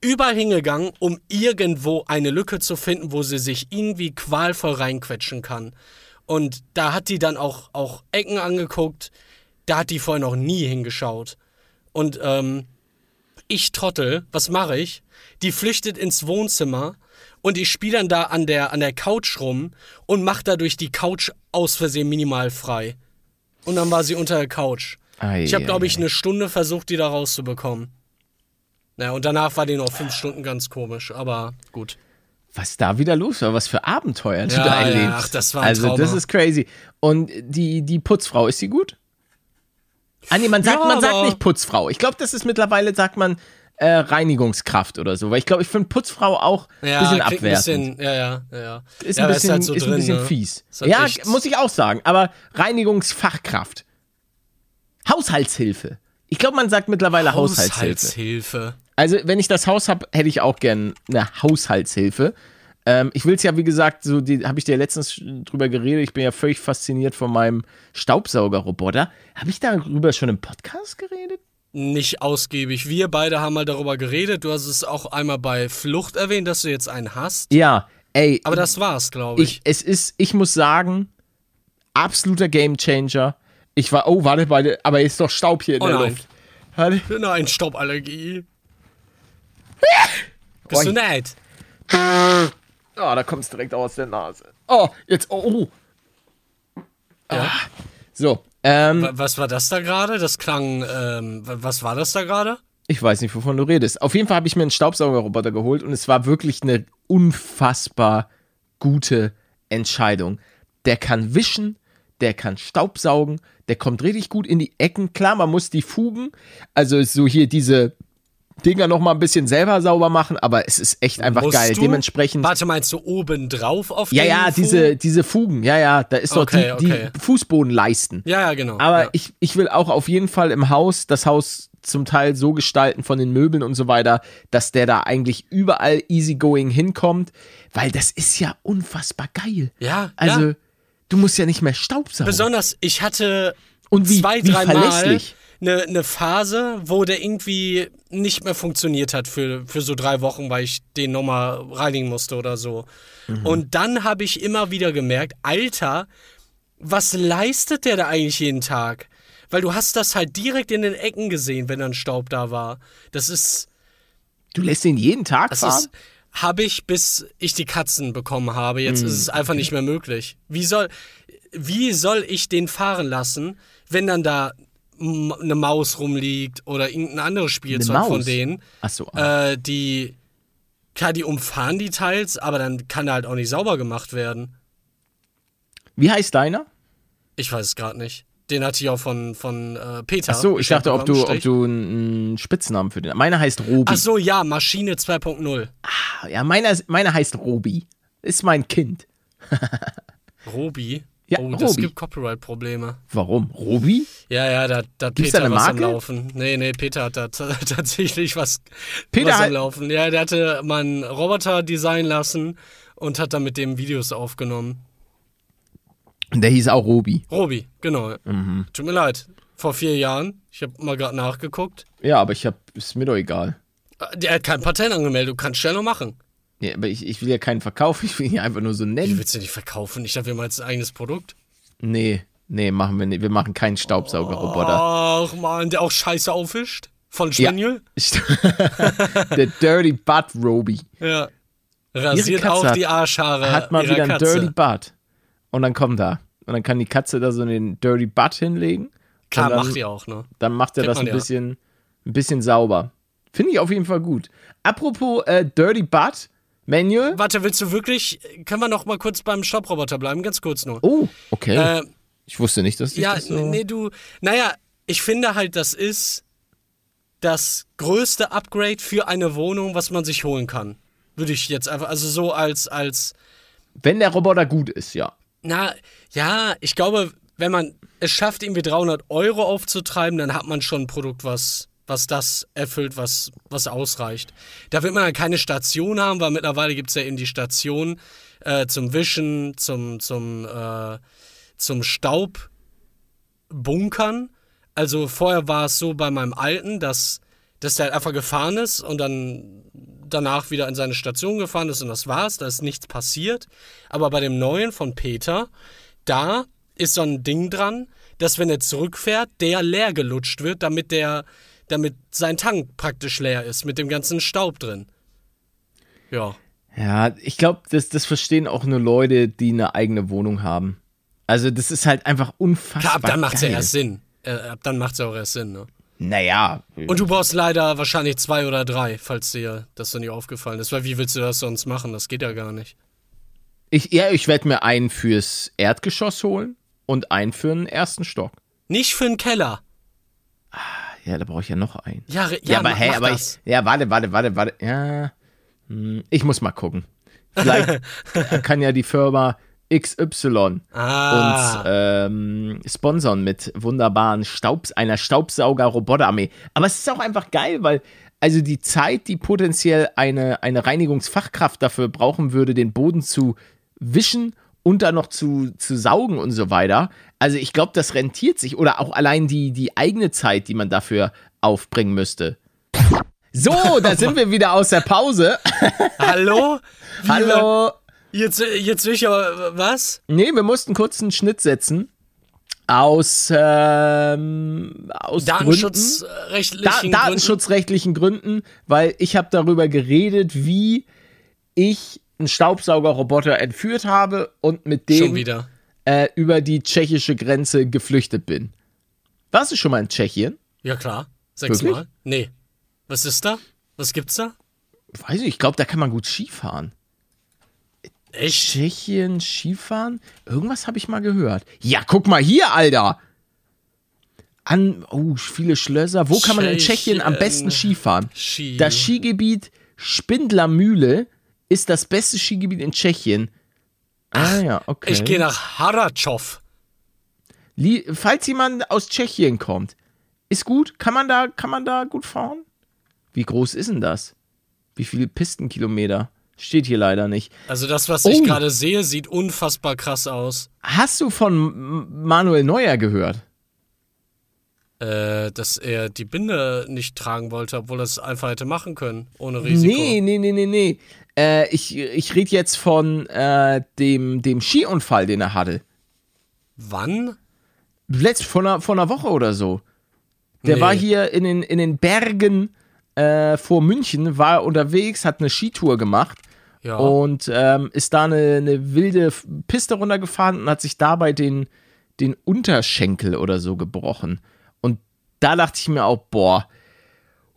überall hingegangen, um irgendwo eine Lücke zu finden, wo sie sich irgendwie qualvoll reinquetschen kann. Und da hat die dann auch, auch Ecken angeguckt, da hat die vorher noch nie hingeschaut. Und ähm, ich Trottel, was mache ich? Die flüchtet ins Wohnzimmer und ich spiele dann da an der, an der Couch rum und mache dadurch die Couch aus Versehen minimal frei. Und dann war sie unter der Couch. Ei, Ich habe, glaube ich, ei. eine Stunde versucht, die da rauszubekommen. Naja, und danach war die noch fünf Stunden ganz komisch, aber gut. Was da wieder los war, was für Abenteuer du Ja, da ja, erlebst. ach, das war ein Also, das ist crazy. Und die, die Putzfrau, ist sie gut? Ah, nee, man sagt, Ja, man sagt nicht Putzfrau. Ich glaube, das ist mittlerweile, sagt man, äh, Reinigungskraft oder so. Weil ich glaube, ich finde Putzfrau auch ein Ja, bisschen klingt ein abwertend. bisschen, ja, ja, ja, ja. ist ja, ein bisschen, halt so ist ein drin, bisschen ne? fies. Ist halt ja, muss ich auch sagen. Aber Reinigungsfachkraft. Haushaltshilfe. Ich glaube, man sagt mittlerweile Haushaltshilfe. Haushaltshilfe. Also, wenn ich das Haus habe, hätte ich auch gern eine Haushaltshilfe. Ähm, ich will es ja, wie gesagt, so habe ich dir letztens drüber geredet. Ich bin ja völlig fasziniert von meinem Staubsaugerroboter. Habe ich darüber schon im Podcast geredet? Nicht ausgiebig. Wir beide haben mal darüber geredet. Du hast es auch einmal bei Flucht erwähnt, dass du jetzt einen hast. Ja, ey. Aber das war's, glaube ich. ich, es ist, ich muss sagen, absoluter Gamechanger. Ich war, oh, warte, warte, aber ist doch Staub hier in Oh der nein. Luft. Warte. Nein, Stauballergie. Bist du Oi. nett? Oh, da kommt es direkt aus der Nase. Oh, jetzt, oh, oh. Ja. So, ähm, Wa- Was war das da gerade? Das klang, ähm, wa- was war das da gerade? Ich weiß nicht, wovon du redest. Auf jeden Fall habe ich mir einen Staubsaugerroboter geholt und es war wirklich eine unfassbar gute Entscheidung. Der kann wischen, der kann Staubsaugen, der kommt richtig gut in die Ecken. Klar, man muss die Fugen, also so hier diese Dinger noch mal ein bisschen selber sauber machen, aber es ist echt einfach Musst geil. du? Dementsprechend. Warte, meinst du oben drauf auf ja, ja, Fugen? diese, diese Fugen, ja, ja, da ist doch Okay, die, okay. die Fußbodenleisten. Ja, ja, genau. Aber ja. ich, ich will auch auf jeden Fall im Haus das Haus zum Teil so gestalten von den Möbeln und so weiter, dass der da eigentlich überall easygoing hinkommt, weil das ist ja unfassbar geil. Ja, Also, ja. Du musst ja nicht mehr Staubsaugen. Besonders, ich hatte Und wie- zwei, wie drei Mal verlässlich. eine, eine Phase, wo der irgendwie nicht mehr funktioniert hat für, für so drei Wochen, weil ich den nochmal reinigen musste oder so. Mhm. Und dann habe ich immer wieder gemerkt, Alter, was leistet der da eigentlich jeden Tag? Weil du hast das halt direkt in den Ecken gesehen, wenn dann Staub da war. Das ist, du lässt ihn jeden Tag fahren? ist, habe ich, bis ich die Katzen bekommen habe. Jetzt Hm, ist es einfach nicht mehr möglich. Wie soll, wie soll ich den fahren lassen, wenn dann da eine Maus rumliegt oder irgendein anderes Spielzeug von denen? So, ah. Äh, die, klar, die umfahren die teils, aber dann kann er halt auch nicht sauber gemacht werden. Wie heißt deiner? Ich weiß es gerade nicht. Den hatte ich auch von, von äh, Peter. Ach so, ich dachte, ob du, ob du einen Spitznamen für den. Meiner heißt Robi. Ach so, ja, Maschine 2.0. Ja, meiner, meiner heißt Robi. Ist mein Kind. Robi. Ja, oh, das Robi. gibt Copyright-Probleme. Warum? Robi? Ja, ja, da, da hat Gibt's da Peter eine was am Marke? Laufen. Nee, nee, Peter hat da tatsächlich was, Peter was am Laufen. Ja, der hatte mal einen Roboter designen lassen und hat dann mit dem Videos aufgenommen. Der hieß auch Robi. Robi, genau. Mhm. Tut mir leid. Vor vier Jahren. Ich habe mal gerade nachgeguckt. Ja, aber ich hab, ist mir doch egal. Äh, Der hat kein Patent angemeldet. Du kannst schnell noch machen. Ja, aber ich, ich will ja keinen Verkauf, ich will ihn ja einfach nur so nennen. willst du nicht verkaufen? Ich dachte, wir haben jetzt ein eigenes Produkt. Nee, nee, machen wir nicht. Wir machen keinen Staubsaugerroboter. Ach man, der auch scheiße aufwischt. Von Ja. Spaniel? Der Dirty Butt Robi. Ja. Rasiert auch die Arschhaare. Hat mal wieder einen Katze. Dirty Butt. Und dann kommt er. Und dann kann die Katze da so den Dirty Butt hinlegen. Klar, dann, macht die auch, ne? Dann macht er Kennt das ein ja. bisschen, ein bisschen sauber. Finde ich auf jeden Fall gut. Apropos äh, Dirty Butt, Manual. Warte, willst du wirklich, können wir noch mal kurz beim Staubroboter bleiben? Ganz kurz nur. Oh, okay. Äh, ich wusste nicht, dass dich ja, das so... nee, du, naja, ich finde halt, das ist das größte Upgrade für eine Wohnung, was man sich holen kann. Würde ich jetzt einfach, also so als, als, Wenn der Roboter gut ist, ja. Na, ja, ich glaube, wenn man es schafft, irgendwie 300 Euro aufzutreiben, dann hat man schon ein Produkt, was, was das erfüllt, was, was ausreicht. Da wird man dann keine Station haben, weil mittlerweile gibt es ja eben die Station äh, zum Wischen, zum, zum, äh, zum Staubbunkern. Also vorher war es so bei meinem Alten, dass, dass der halt einfach gefahren ist und dann danach wieder in seine Station gefahren ist und das war's, da ist nichts passiert. Aber bei dem neuen von Peter, da ist so ein Ding dran, dass wenn er zurückfährt, der leer gelutscht wird, damit der, damit sein Tank praktisch leer ist, mit dem ganzen Staub drin. Ja. Ja, ich glaube, das, das verstehen auch nur Leute, die eine eigene Wohnung haben. Also das ist halt einfach unfassbar Klar, ab dann macht's ja geil. erst Sinn. Äh, ab dann macht's ja auch erst Sinn, ne? Naja, Und du brauchst leider wahrscheinlich zwei oder drei, falls dir das so nicht aufgefallen ist. Weil wie willst du das sonst machen? Das geht ja gar nicht. ich, ja, ich werde mir einen fürs Erdgeschoss holen und einen für den ersten Stock. Nicht für einen Keller. Ja, da brauche ich ja noch einen. Ja, Ja, ja aber mach, hey, mach aber das. ich, ja, warte, warte, warte, warte. Ja, hm, ich muss mal gucken. Vielleicht kann ja die Firma XY Ah. uns ähm, sponsern mit wunderbaren Staubs einer Staubsauger-Roboterarmee. Aber es ist auch einfach geil, weil also die Zeit, die potenziell eine, eine Reinigungsfachkraft dafür brauchen würde, den Boden zu wischen und dann noch zu, zu saugen und so weiter. Also ich glaube, das rentiert sich. Oder auch allein die, die eigene Zeit, die man dafür aufbringen müsste. So, da sind wir wieder aus der Pause. Hallo? Wie- Hallo. Jetzt, jetzt will ich aber, was? Nee, wir mussten kurz einen Schnitt setzen. Aus, ähm, aus Gründen. Datenschutzrechtlichen Da, Gründen. datenschutzrechtlichen Gründen, weil ich habe darüber geredet, wie ich einen Staubsaugerroboter entführt habe und mit dem äh, über die tschechische Grenze geflüchtet bin. Warst du schon mal in Tschechien? Ja, klar. Sechsmal? Nee. Was ist da? Was gibt's da? Weiß ich, ich glaube, da kann man gut Skifahren. Echt? Tschechien, Skifahren? Irgendwas habe ich mal gehört. Ja, guck mal hier, Alter. An, oh, viele Schlösser. Wo kann man in Tschechien am besten. Skifahren? Ski. Das Skigebiet Spindlermühle ist das beste Skigebiet in Tschechien. Ah ja, okay. Ich gehe nach Harachow. Lie- Falls jemand aus Tschechien kommt, ist gut. Kann man da, kann man da gut fahren? Wie groß ist denn das? Wie viele Pistenkilometer? Steht hier leider nicht. Also das, was Oh. ich gerade sehe, sieht unfassbar krass aus. Hast du von Manuel Neuer gehört? Äh, dass er die Binde nicht tragen wollte, obwohl er es einfach hätte machen können, ohne Risiko. Nee, nee, nee, nee, nee. Äh, ich ich rede jetzt von äh, dem, dem Skiunfall, den er hatte. Wann? Letzt vor einer, vor einer Woche oder so. Der Nee. war hier in den, in den Bergen äh, vor München, war unterwegs, hat eine Skitour gemacht Ja. und ähm, ist da eine, eine wilde Piste runtergefahren und hat sich dabei den, den Unterschenkel oder so gebrochen. Und da dachte ich mir auch, boah,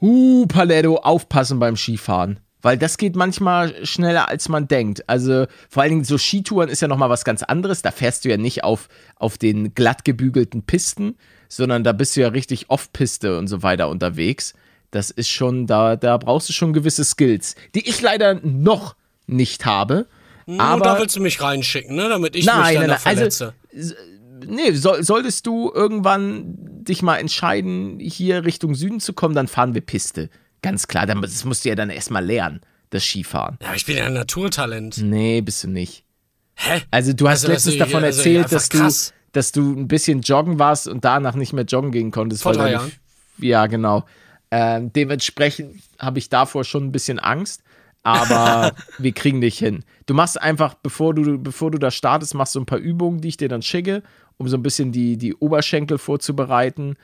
uh, Paletto, aufpassen beim Skifahren. Weil das geht manchmal schneller, als man denkt. Also vor allen Dingen so Skitouren ist ja nochmal was ganz anderes. Da fährst du ja nicht auf, auf den glatt gebügelten Pisten, sondern da bist du ja richtig Off-Piste und so weiter unterwegs. Das ist schon, da, da brauchst du schon gewisse Skills, die ich leider noch nicht habe. Nur Aber da willst du mich reinschicken, ne? Damit ich Nein, mich dann nein, nein, also- verletze. nee, soll, solltest du irgendwann dich mal entscheiden, hier Richtung Süden zu kommen, dann fahren wir Piste. Ganz klar, dann- das musst du ja dann erstmal lernen, das Skifahren. ja, aber ich bin ja ein Naturtalent. Nee, bist du nicht. Hä? Also du hast Also, letztens also, davon also, erzählt, dass du, krass. dass du ein bisschen joggen warst und danach nicht mehr joggen gehen konntest. Vor drei Jahren. Ja, genau. Ähm, dementsprechend habe ich davor schon ein bisschen Angst, aber wir kriegen dich hin. Du machst einfach, bevor du, bevor du da startest, machst du ein paar Übungen, die ich dir dann schicke, um so ein bisschen die, die Oberschenkel vorzubereiten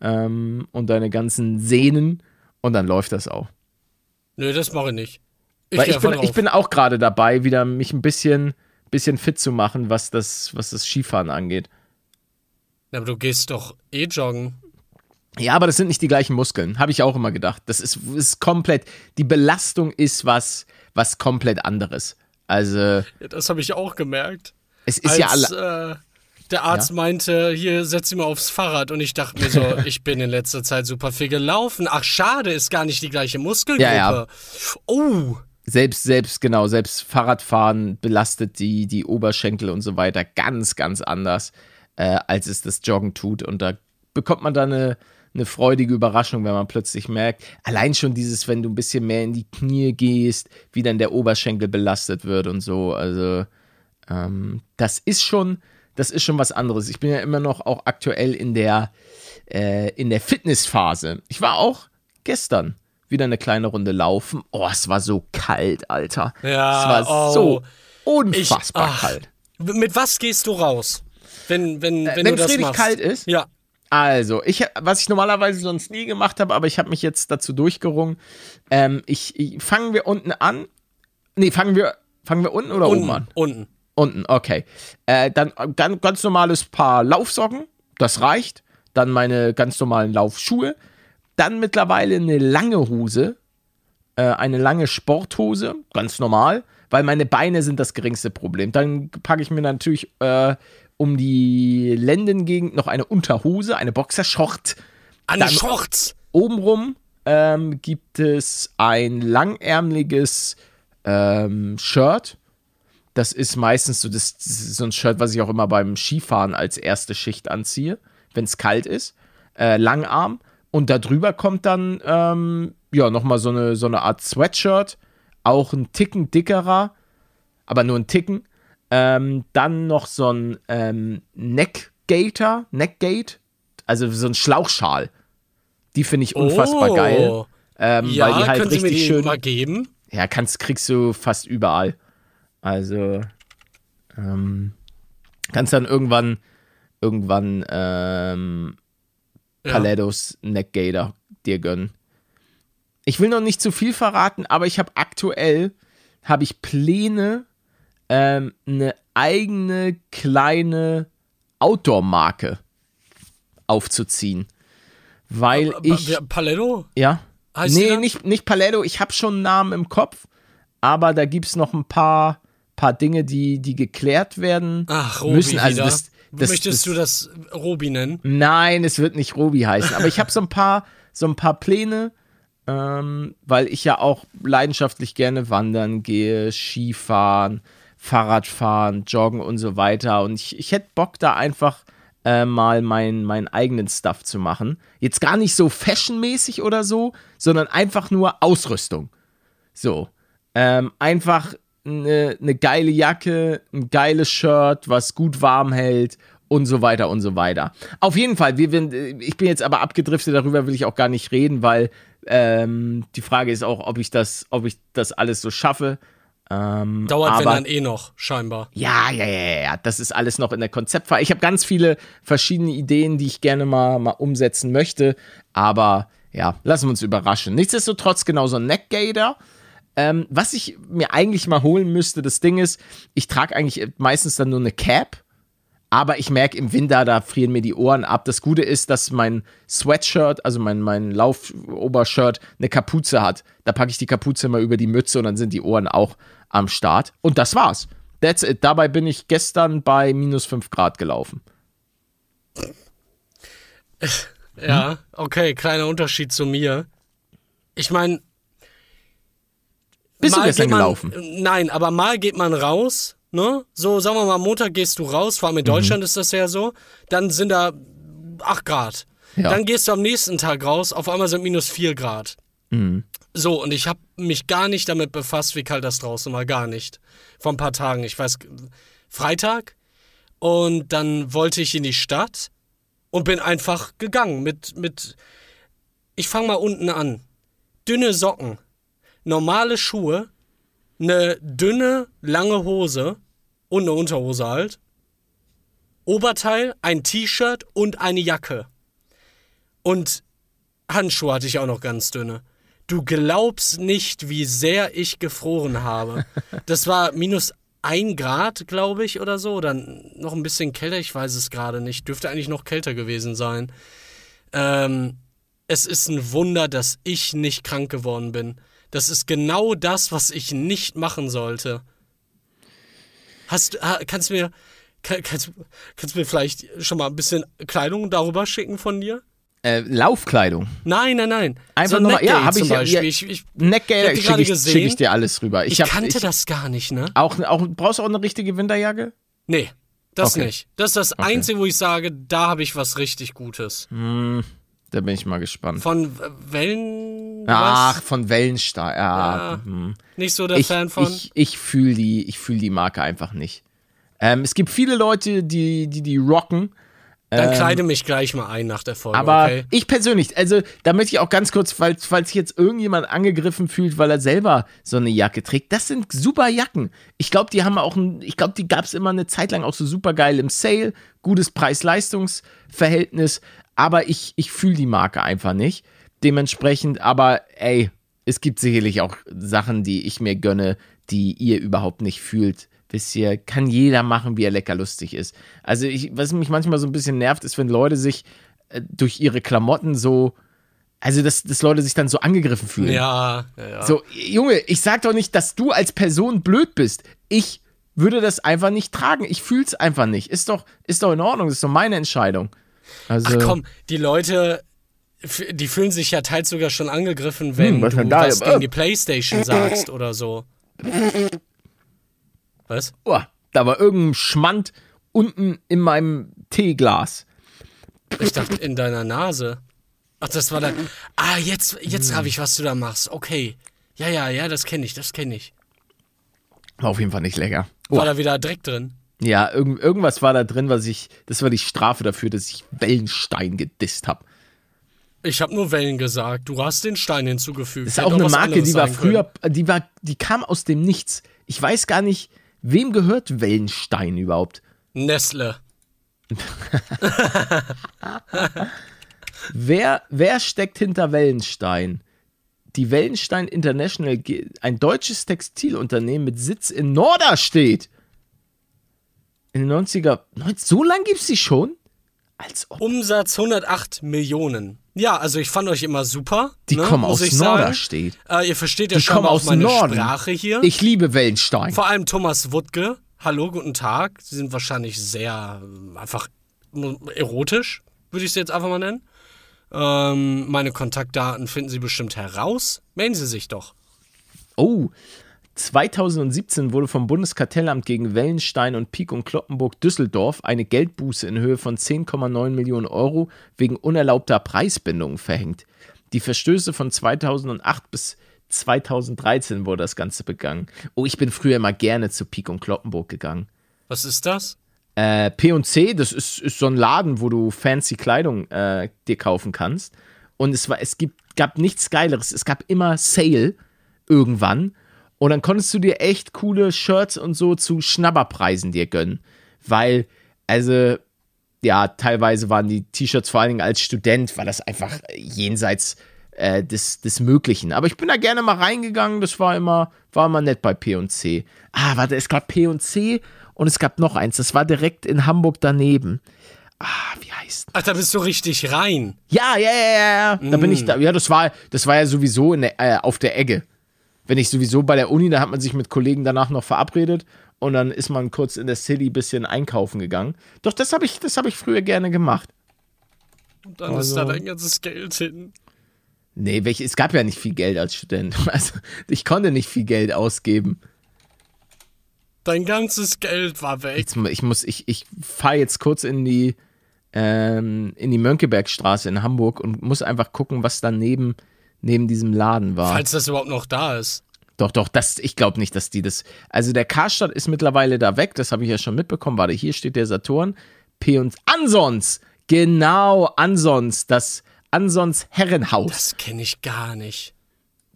ähm, und deine ganzen Sehnen und dann läuft das auch. Nö, das mache ich nicht. Ich ich bin, ich bin auch gerade dabei, wieder mich ein bisschen, bisschen fit zu machen, was das, was das Skifahren angeht. Ja, aber du gehst doch eh joggen. Ja, aber das sind nicht die gleichen Muskeln, habe ich auch immer gedacht. Das ist, ist komplett, die Belastung ist was, was komplett anderes. Also, Ja, das habe ich auch gemerkt. es ist Als ja alle. äh, der Arzt meinte, hier setz dich mal aufs Fahrrad und ich dachte mir so, ich bin in letzter Zeit super viel gelaufen. Ach schade, ist gar nicht die gleiche Muskelgruppe. Ja, ja. Oh, Selbst, selbst, genau, selbst Fahrradfahren belastet die, die Oberschenkel und so weiter ganz, ganz anders, äh, als es das Joggen tut. Und da bekommt man dann eine, eine freudige Überraschung, wenn man plötzlich merkt, allein schon dieses, wenn du ein bisschen mehr in die Knie gehst, wie dann der Oberschenkel belastet wird und so. Also, ähm, das ist schon, das ist schon was anderes. Ich bin ja immer noch auch aktuell in der, äh, in der Fitnessphase. Ich war auch gestern wieder eine kleine Runde laufen. Oh, es war so kalt, Alter. Ja, es war oh. so ich, unfassbar ach, kalt. Mit was gehst du raus? Wenn, wenn, wenn, wenn du es das richtig machst. kalt ist? Ja. Also, ich, was ich normalerweise sonst nie gemacht habe, aber ich habe mich jetzt dazu durchgerungen. Ähm, ich, ich fangen wir unten an. Nee, fangen wir, fangen wir unten oder oben Unten, an? unten. Unten, okay. Äh, dann ganz, ganz normales Paar Laufsocken, das reicht. Dann meine ganz normalen Laufschuhe. Dann mittlerweile eine lange Hose, äh, eine lange Sporthose, ganz normal, weil meine Beine sind das geringste Problem. Dann packe ich mir natürlich äh, um die Lendengegend noch eine Unterhose, eine Boxershort. An Dann- Shorts. Obenrum ähm, gibt es ein langärmeliges ähm, Shirt. Das ist meistens so, das, das ist so ein Shirt, was ich auch immer beim Skifahren als erste Schicht anziehe, wenn es kalt ist. Äh, Langarm. Und darüber kommt dann ähm, ja nochmal so eine, so eine Art Sweatshirt. Auch ein Ticken dickerer, aber nur ein Ticken. Ähm, dann noch so ein ähm, Neckgater, Neckgate, also so ein Schlauchschal. Die finde ich unfassbar oh. geil. Ähm, Ja, weil die halt mir richtig die schön. mal geben? Ja, kannst, kriegst du fast überall. Also, ähm, kannst dann irgendwann, irgendwann, ähm, Ja. Palettos Neckgator dir gönnen. Ich will noch nicht zu viel verraten, aber ich habe aktuell, habe ich Pläne, ähm, eine eigene kleine Outdoor-Marke aufzuziehen. Weil ich, Wer- Paletto? ja. Heißt nee, nicht, nicht Paletto. Ich habe schon einen Namen im Kopf, aber da gibt es noch ein paar, paar Dinge, die, die geklärt werden Ach, Robi müssen. Also das, das, Möchtest du das Robi nennen? Nein, es wird nicht Robi heißen. Aber ich habe so ein paar, so ein paar Pläne, ähm, weil ich ja auch leidenschaftlich gerne wandern gehe, Skifahren, Fahrradfahren, Joggen und so weiter. Und ich, ich hätte Bock, da einfach äh, mal meinen meinen eigenen Stuff zu machen. Jetzt gar nicht so fashionmäßig oder so, sondern einfach nur Ausrüstung. So. Ähm, einfach eine, eine geile Jacke, ein geiles Shirt, was gut warm hält und so weiter und so weiter. Auf jeden Fall, wir, ich bin jetzt aber abgedriftet, darüber will ich auch gar nicht reden, weil ähm, die Frage ist auch, ob ich das, ob ich das alles so schaffe. Ähm, Dauert, wenn aber, dann eh noch, scheinbar. ja, ja, ja, ja, das ist alles noch in der Konzeptphase. Ich habe ganz viele verschiedene Ideen, die ich gerne mal, mal umsetzen möchte, aber ja, lassen wir uns überraschen. Nichtsdestotrotz genau so ein Neckgator. Ähm, was ich mir eigentlich mal holen müsste, das Ding ist, ich trage eigentlich meistens dann nur eine Cap, Aber ich merke im Winter, da frieren mir die Ohren ab. Das Gute ist, dass mein Sweatshirt, also mein, mein Laufobershirt, eine Kapuze hat. Da packe ich die Kapuze mal über die Mütze und dann sind die Ohren auch am Start. Und das war's. That's it. Dabei bin ich gestern bei minus 5 Grad gelaufen. Ja, okay, kleiner Unterschied zu mir. Ich meine. Bist du gestern man, gelaufen? Nein, aber mal geht man raus, ne? So, sagen wir mal, Montag gehst du raus, vor allem Mhm. in Deutschland ist das ja so. Dann sind da 8 Grad. Ja. Dann gehst du am nächsten Tag raus, auf einmal sind minus 4 Grad. Mhm. So, und ich habe mich gar nicht damit befasst, wie kalt das draußen war. Gar nicht. Vor ein paar Tagen. Ich weiß, Freitag. Und dann wollte ich in die Stadt und bin einfach gegangen mit, mit ich fange mal unten an. Dünne Socken, normale Schuhe, eine dünne, lange Hose und eine Unterhose halt. Oberteil, ein T-Shirt und eine Jacke. Und Handschuhe hatte ich auch noch ganz dünne. Du glaubst nicht, wie sehr ich gefroren habe. Das war minus ein Grad, glaube ich, oder so. Oder noch ein bisschen kälter, ich weiß es gerade nicht. Dürfte eigentlich noch kälter gewesen sein. Ähm, es ist ein Wunder, dass ich nicht krank geworden bin. Das ist genau das, was ich nicht machen sollte. Hast kannst du mir, kann, kannst, kannst mir vielleicht schon mal ein bisschen Kleidung darüber schicken von dir? Äh, Laufkleidung. Nein, nein, nein. Einfach so nochmal, ja, Neckgate habe ich zum ja. Beispiel. ja ich, ich, Neckgate ich schicke ich, schick ich dir alles rüber. ich, hab- kannte ich, das gar nicht, ne? Auch, auch, brauchst du auch eine richtige Winterjacke? Nee, das Okay. nicht. Das ist das Einzige, wo ich sage, da habe ich was richtig Gutes. Da bin ich mal gespannt. Von Wellen. Ach, was? von Wellenstein. Ja, Ja, hm. Nicht so der ich, Fan von. ich, ich fühle die, ich fühl die Marke einfach nicht. Ähm, es gibt viele Leute, die die, die rocken, Dann kleide mich gleich mal ein nach der Folge, ähm, aber okay? ich persönlich, also da möchte ich auch ganz kurz, falls, falls sich jetzt irgendjemand angegriffen fühlt, weil er selber so eine Jacke trägt, das sind super Jacken. Ich glaube, die haben auch ein, ich glaube, die gab es immer eine Zeit lang auch so super geil im Sale, gutes Preis-Leistungs-Verhältnis, aber ich, ich fühle die Marke einfach nicht. Dementsprechend, aber ey, es gibt sicherlich auch Sachen, die ich mir gönne, die ihr überhaupt nicht fühlt. Wisst ihr, kann jeder machen, wie er lecker lustig ist. Also, ich, was mich manchmal so ein bisschen nervt, ist, wenn Leute sich äh, durch ihre Klamotten so, also, dass, dass Leute sich dann so angegriffen fühlen. ja, ja, ja. So, Junge, ich sag doch nicht, dass du als Person blöd bist. Ich würde das einfach nicht tragen. Ich fühl's einfach nicht. Ist doch, ist doch in Ordnung. Das ist doch meine Entscheidung. Also, Ach komm, die Leute, die fühlen sich ja teils sogar schon angegriffen, wenn Hm, was du was gegen die Playstation sagst oder so. Was? Oh, da war irgendein Schmand unten in meinem Teeglas. Ich dachte, in deiner Nase. Ach, das war dann. Ah, jetzt, jetzt Hm. habe ich, was du da machst. Okay. Ja, ja, ja, das kenne ich, das kenne ich. War auf jeden Fall nicht lecker. War Oh, da wieder Dreck drin? ja, irgend, irgendwas war da drin, was ich, das war die Strafe dafür, dass ich Wellenstein gedisst habe. Ich habe nur Wellen gesagt. Du hast den Stein hinzugefügt. Das ist Hätte auch eine Marke, die war früher, die war, die kam aus dem Nichts. Ich weiß gar nicht, wem gehört Wellenstein überhaupt? Nestle. Wer, wer steckt hinter Wellenstein? Die Wellenstein International, ein deutsches Textilunternehmen mit Sitz in Norderstedt. In den 90er, neun- so lange gibt's die schon? Als ob. Umsatz 108 Millionen. Ja, also ich fand euch immer super. Die ne, kommen aus. Norderstedt. Äh, ihr versteht ja Die schon aus meine Norden. Sprache hier. Ich liebe Wellenstein. Vor allem Thomas Wuttke. Hallo, guten Tag. Sie sind wahrscheinlich sehr ähm, einfach erotisch, würde ich sie jetzt einfach mal nennen. Ähm, meine Kontaktdaten finden Sie bestimmt heraus. Melden Sie sich doch. Oh, 2017 wurde vom Bundeskartellamt gegen Wellenstein und Pik und Kloppenburg Düsseldorf eine Geldbuße in Höhe von 10,9 Millionen Euro wegen unerlaubter Preisbindung verhängt. Die Verstöße von 2008 bis 2013 wurde das Ganze begangen. Oh, ich bin früher immer gerne zu Pik und Kloppenburg gegangen. Was ist das? Äh, P&C, das ist, ist so ein Laden, wo du fancy Kleidung äh, dir kaufen kannst. Und es, war, es gibt, gab nichts Geileres. Es gab immer Sale irgendwann. Und dann konntest du dir echt coole Shirts und so zu Schnabberpreisen dir gönnen. Weil, also, ja, teilweise waren die T-Shirts vor allen Dingen als Student, war das einfach jenseits äh, des, des Möglichen. Aber ich bin da gerne mal reingegangen, das war immer, war immer nett bei P&C. Ah, warte, es gab P&C und es gab noch eins, das war direkt in Hamburg daneben. Ah, wie heißt Ach, da bist du richtig rein. Ja, ja, ja, ja, ja. Da bin Mm. ich da. Ja, das war, das war ja sowieso der, äh, auf der Egge. Wenn ich sowieso bei der Uni, da hat man sich mit Kollegen danach noch verabredet und dann ist man kurz in der City ein bisschen einkaufen gegangen. Doch, das habe ich, das habe ich früher gerne gemacht. Und dann ist da dein ganzes Geld hin. Nee, welch, es gab ja nicht viel Geld als Student. Also, ich konnte nicht viel Geld ausgeben. Dein ganzes Geld war weg. Jetzt, ich muss, ich, ich fahre jetzt kurz in die, ähm, in die Mönckebergstraße in Hamburg und muss einfach gucken, was da neben, diesem Laden war. Falls das überhaupt noch da ist. Doch, doch, das, ich glaube nicht, dass die das. Also der Karstadt ist mittlerweile da weg, das habe ich ja schon mitbekommen. Warte, hier steht der Saturn. P und Ansons! Genau, Ansons, das Ansons Herrenhaus. Das kenne ich gar nicht.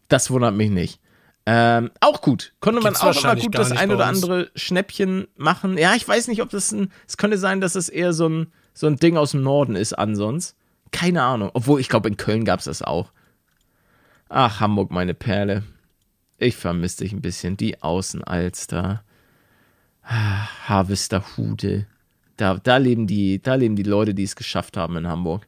Das wundert mich nicht. Ähm, auch gut. Konnte man Gibt's auch immer wahrscheinlich gut das ein oder andere Schnäppchen machen. Ja, ich weiß nicht, ob das ein. Es könnte sein, dass es eher so ein, so ein Ding aus dem Norden ist, Ansons. Keine Ahnung. Obwohl, ich glaube, in Köln gab es das auch. Ach, Hamburg, meine Perle. Ich vermisse dich ein bisschen. Die Außenalster. Ah, Harvesterhude. Da, da, leben die, da leben die Leute, die es geschafft haben in Hamburg.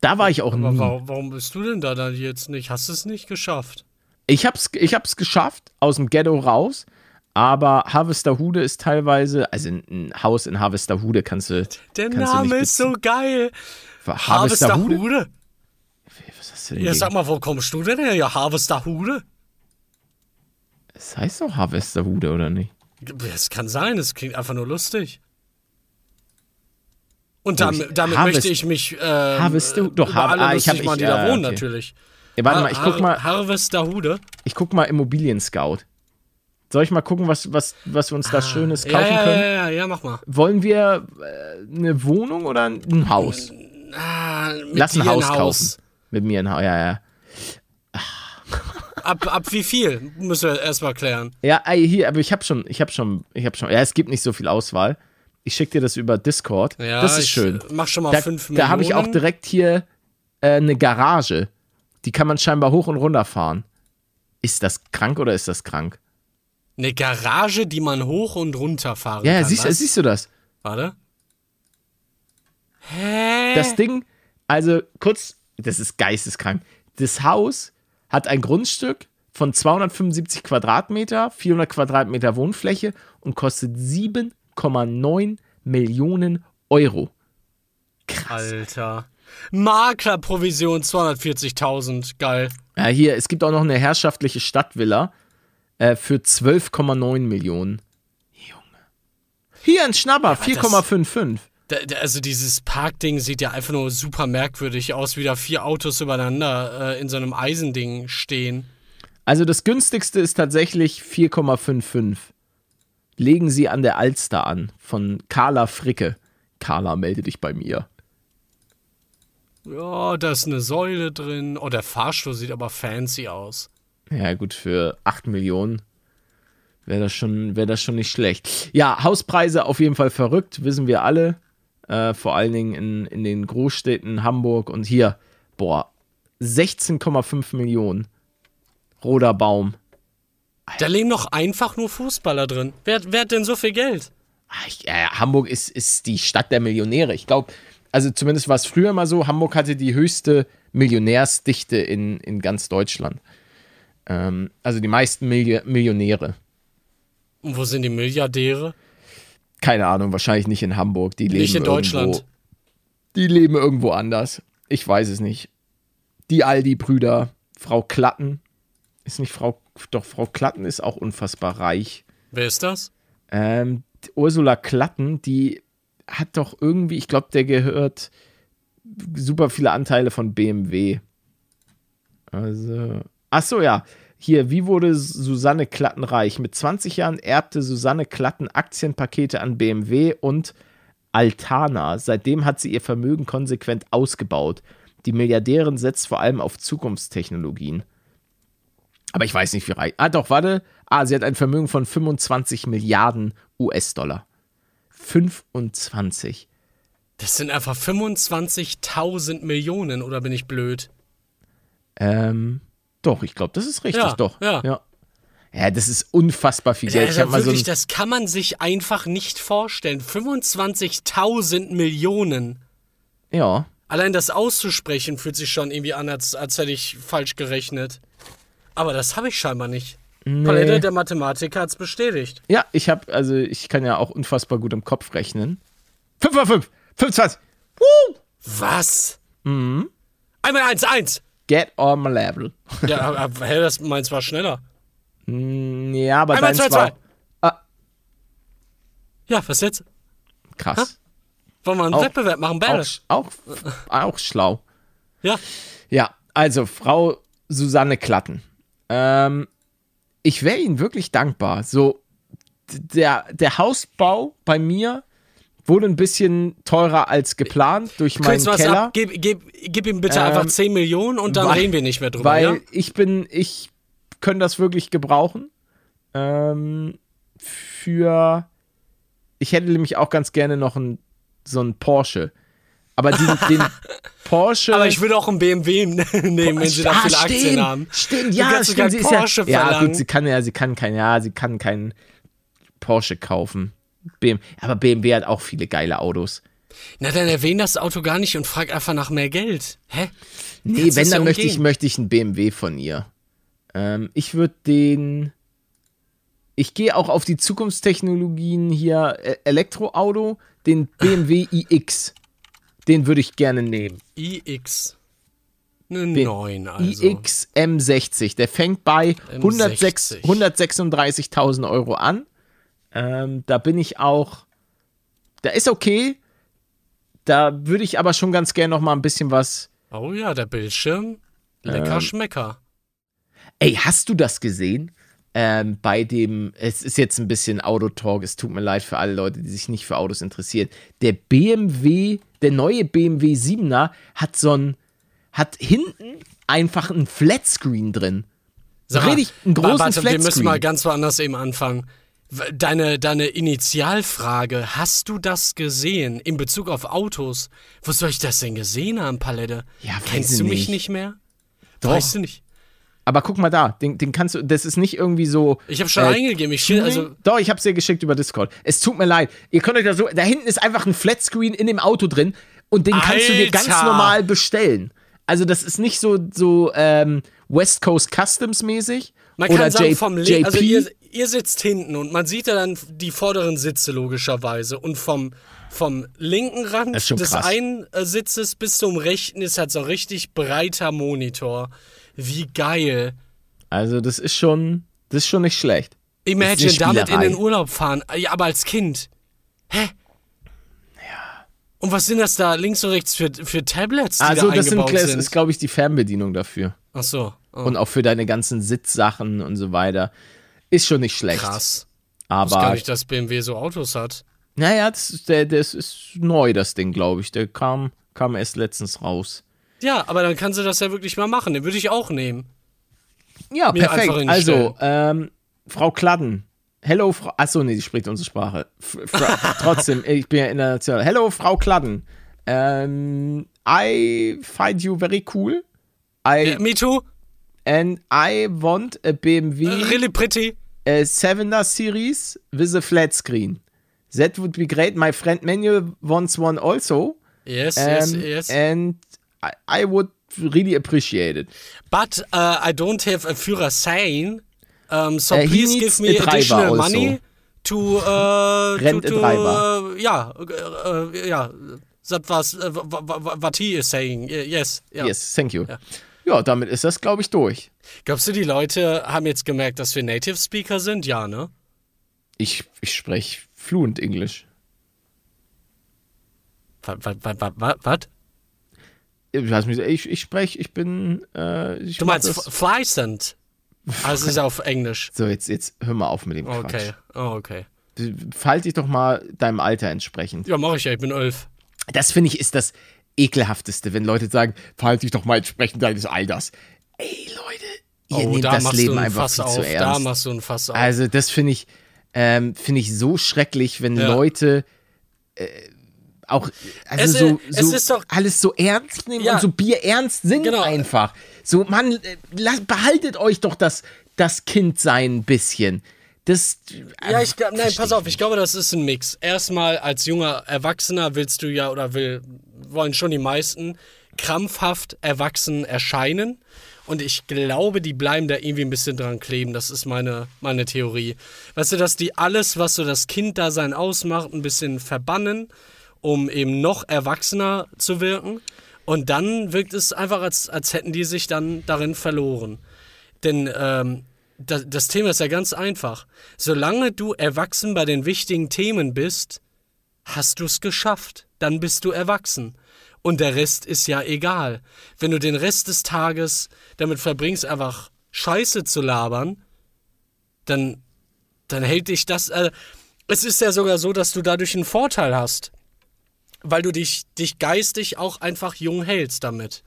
Da war ich auch Aber nie. warum, warum bist du denn da dann jetzt nicht? Hast du es nicht geschafft? Ich hab's, ich hab's geschafft, aus dem Ghetto raus. Aber Harvesterhude ist teilweise, also ein, Haus in Harvesterhude kannst du. Der kannst du Name nicht ist so geil. Harvesterhude? Harvesterhude? Ja, sag mal, wo kommst du denn her? Ja, Harvesterhude? Es heißt doch Harvesterhude, oder nicht? Es kann sein, es klingt einfach nur lustig. Und damit, ich- damit Harvest- möchte ich mich ähm, Harvester- doch, über alle ah, ich hab- lustig machen, die da wohnen okay. natürlich. Ja, warte mal, ich guck mal, Harvesterhude. ich guck mal Immobilien Scout. Soll ich mal gucken, was, was, was wir uns da Schönes Ah, Ja, kaufen ja, können? ja, ja, ja, mach mal. Wollen wir äh, eine Wohnung oder ein Haus? Ah, Lass ein dir Haus kaufen. Mit mir ein Haus, ja, ja. Ab, ab wie viel? Müssen wir erstmal klären. Ja, hier, aber ich habe schon, ich habe schon, ich habe schon, ja, es gibt nicht so viel Auswahl. Ich schicke dir das über Discord. Ja, das ist schön. Mach schon mal Da, 5 Millionen. da habe ich auch direkt hier äh, eine Garage. Die kann man scheinbar hoch und runter fahren. Ist das krank oder ist das krank? Eine Garage, die man hoch und runter fahren Ja, ja kann. siehst, was? siehst du das? Warte. Hä? Das Ding, also kurz, das ist geisteskrank. Das Haus hat ein Grundstück von 275 Quadratmeter, 400 Quadratmeter Wohnfläche und kostet 7,9 Millionen Euro. Krass. Alter. Maklerprovision 240.000. Geil. Ja, hier, es gibt auch noch eine herrschaftliche Stadtvilla äh, für 12,9 Millionen. Junge. Hier ein Schnapper, 4,55. Also dieses Parkding sieht ja einfach nur super merkwürdig aus, wie da vier Autos übereinander äh, in so einem Eisending stehen. Also das günstigste ist tatsächlich 4,55. Legen Sie an der Alster an von Carla Fricke. Carla, melde dich bei mir. Ja, da ist eine Säule drin. Oh, der Fahrstuhl sieht aber fancy aus. Ja, gut, für 8 Millionen wäre das, schon- wär das schon nicht schlecht. Ja, Hauspreise auf jeden Fall verrückt, wissen wir alle. Äh, vor allen Dingen in, in den Großstädten Hamburg und hier, boah, 16,5 Millionen. Roder Baum. Da leben doch einfach nur Fußballer drin. Wer, wer hat denn so viel Geld? Ah, Ich, äh, Hamburg ist, ist die Stadt der Millionäre. Ich glaube, also zumindest war es früher mal so, Hamburg hatte die höchste Millionärsdichte in, in ganz Deutschland. Ähm, also die meisten Milli Millionäre. Und wo sind die Milliardäre? Keine Ahnung, wahrscheinlich nicht in Hamburg. Die leben Nicht in Deutschland. Irgendwo, die leben irgendwo anders. Ich weiß es nicht. Die Aldi-Brüder, Frau Klatten. Ist nicht Frau, doch Frau Klatten ist auch unfassbar reich. Wer ist das? Ähm, Ursula Klatten, die hat doch irgendwie, ich glaube, der gehört super viele Anteile von BMW. Also, ach so, ja. Hier, wie wurde Susanne Klatten reich? Mit 20 Jahren erbte Susanne Klatten Aktienpakete an BMW und Altana. Seitdem hat sie ihr Vermögen konsequent ausgebaut. Die Milliardärin setzt vor allem auf Zukunftstechnologien. Aber ich weiß nicht, wie reich. Ah, doch, warte. Ah, sie hat ein Vermögen von 25 Milliarden US-Dollar. 25. Das sind einfach 25.000 Millionen, oder bin ich blöd? Ähm, doch, ich glaube, das ist richtig, Ja, doch. ja. Ja, das ist unfassbar viel Geld. ich Also mal so wirklich, ein, das kann man sich einfach nicht vorstellen. 25.000 Millionen. ja. Allein das auszusprechen fühlt sich schon irgendwie an, als, als hätte ich falsch gerechnet. Aber das habe ich scheinbar nicht. Palette, der Mathematiker hat es bestätigt. Ja, ich habe, also ich kann ja auch unfassbar gut im Kopf rechnen. 5 mal 5, 25. Woo! Was? Mhm. Einmal eins, eins. Get on my level. Ja, aber, hä, das meins war schneller. Ja, aber Einmal deins zwei, war zwei. Ah, Ja, was jetzt? krass. Wollen wir einen Auch- Wettbewerb machen? Battle? Auch, auch, auch schlau. Ja. Ja, also Frau Susanne Klatten. Ähm, ich wäre Ihnen wirklich dankbar. So, der, der Hausbau bei mir wurde ein bisschen teurer als geplant durch meinen Kürz Keller. ab, gib, gib, gib ihm bitte Ähm, einfach 10 Millionen und dann weil- reden wir nicht mehr drüber, Weil ja? ich bin, ich könnte das wirklich gebrauchen. Ähm, für, ich hätte nämlich auch ganz gerne noch ein, so ein Porsche. Aber den, den Porsche. Aber ich würde auch einen BMW nehmen, wenn sie da Ah, viele Aktien stimmt, haben. Stimmt, ja, stimmt. Sie ist ja, Porsche ja, gut, sie kann ja, sie kann kein, ja, sie kann keinen Porsche kaufen. BM, aber BMW hat auch viele geile Autos. Na, dann erwähn das Auto gar nicht und frag einfach nach mehr Geld. Hä? Nee, Kannst wenn, du's ja dann möchte ich, möchte ich einen BMW von ihr. Ähm, ich würde den. Ich gehe auch auf die Zukunftstechnologien hier, äh, Elektroauto, den BMW iX. Den würde ich gerne nehmen. iX. Eine Den 9 also. iX M60. Der fängt bei 106 M60. 136.000 Euro an. Ähm, da bin ich auch. Da ist okay. Da würde ich aber schon ganz gerne noch mal ein bisschen was. Oh ja, der Bildschirm. Lecker Ähm, Schmecker. Ey, hast du das gesehen? Ähm, bei dem, es ist jetzt ein bisschen Autotalk, es tut mir leid für alle Leute, die sich nicht für Autos interessieren. Der BMW, der neue BMW 7er hat so ein, hat hinten einfach ein Flatscreen drin. Sag mal, richtig einen großen Warte, wir müssen Flatscreen. mal ganz woanders eben anfangen. Deine, deine Initialfrage, hast du das gesehen in Bezug auf Autos? Wo soll ich das denn gesehen haben, Palette? Ja, Kennst du mich nicht. mehr? Doch. Weißt du nicht? Aber guck mal da, den, den kannst du, das ist nicht irgendwie so. Ich habe schon äh, eingegeben. Ich Tuning? also, Doch, ich hab's dir geschickt über Discord. Es tut mir leid. Ihr könnt euch da so, da hinten ist einfach ein Flatscreen in dem Auto drin und den kannst du dir ganz Alter! normal bestellen. Also das ist nicht so, so ähm, West Coast Customs mäßig. man oder kann sagen, J- vom JP. Link, also ihr, ihr sitzt hinten und man sieht ja dann die vorderen Sitze logischerweise und vom, vom linken Rand des krass. einen äh, Sitzes bis zum rechten ist halt so ein richtig breiter Monitor. Wie geil. also das ist schon, das ist schon nicht schlecht. Imagine damit in den Urlaub fahren, ja, aber als Kind. Hä? Ja. Und was sind das da links und rechts für, für Tablets, die Also da das, sind, das sind? ist, glaube ich, die Fernbedienung dafür. Ach so. Oh, Und auch für deine ganzen Sitzsachen und so weiter. Ist schon nicht schlecht. krass. Ich wusste gar Aber nicht, dass BMW so Autos hat. naja, das, ist- der, das ist neu, das Ding, glaube ich. Der kam, kam erst letztens raus. Ja, aber dann kannst du das ja wirklich mal machen. Den würde ich auch nehmen. Ja, Mir perfekt. Also, ähm, Frau Kladden. Hello, Frau. Achso, nee, die spricht unsere Sprache. F Fra trotzdem, ich bin ja international. Hello, Frau Kladden. Ähm, I find you very cool. I, Ja, me too. And I want a BMW Really pretty. a 7er series with a flat screen. That would be great. My friend Manuel wants one also. Yes, yes, Um, yes. And I, I would really appreciate it. But uh, I don't have a Führerschein. Um, so Uh, please give me additional also. money to, uh, Rent to, a to driver. Uh, ja, uh, uh, ja, that was uh, what he is saying. Uh, Yes, ja. Yes, thank you. Ja. Ja, damit ist das, glaube ich, durch. Glaubst du, die Leute haben jetzt gemerkt, dass wir Native Speaker sind? Ja, ne? Ich, ich spreche fluent Englisch. Was? Ich, ich spreche, ich bin. Äh, ich Du meinst das- f- fleißend? Also es ist auf Englisch. So, jetzt, jetzt hör mal auf mit dem Okay, Quatsch. oh, okay. Verhalte dich doch mal deinem Alter entsprechend. Ja, mach ich ja, ich bin elf. Das finde ich ist das ekelhafteste, wenn Leute sagen, verhalte dich doch mal entsprechend deines Alters. Ey, Leute, ihr oh, nehmt da das Leben einfach Fass viel auf. zu Da ernst. machst du ein Fass auf. Also, das finde ich, ähm, finde ich so schrecklich, wenn Ja. Leute äh, auch also Es, so, es so ist doch- alles so ernst nehmen Ja. und so Bier ernst sind Genau. einfach. So, Mann, äh, behaltet euch doch das das Kind sein ein bisschen. Das. Ja, ich glaube, nein, pass auf, ich glaube, das ist ein Mix. Erstmal als junger Erwachsener willst du ja oder will, wollen schon die meisten krampfhaft erwachsen erscheinen. Und ich glaube, die bleiben da irgendwie ein bisschen dran kleben. Das ist meine, meine Theorie. Weißt du, dass die alles, was so das Kinddasein ausmacht, ein bisschen verbannen, um eben noch erwachsener zu wirken. Und dann wirkt es einfach, als, als hätten die sich dann darin verloren. Denn ähm, das, das Thema ist ja ganz einfach. Solange du erwachsen bei den wichtigen Themen bist, hast du es geschafft. Dann bist du erwachsen. Und der Rest ist ja egal. Wenn du den Rest des Tages damit verbringst, einfach Scheiße zu labern, dann, dann hält dich das. Äh, es ist ja sogar so, dass du dadurch einen Vorteil hast. Weil du dich, dich geistig auch einfach jung hältst damit.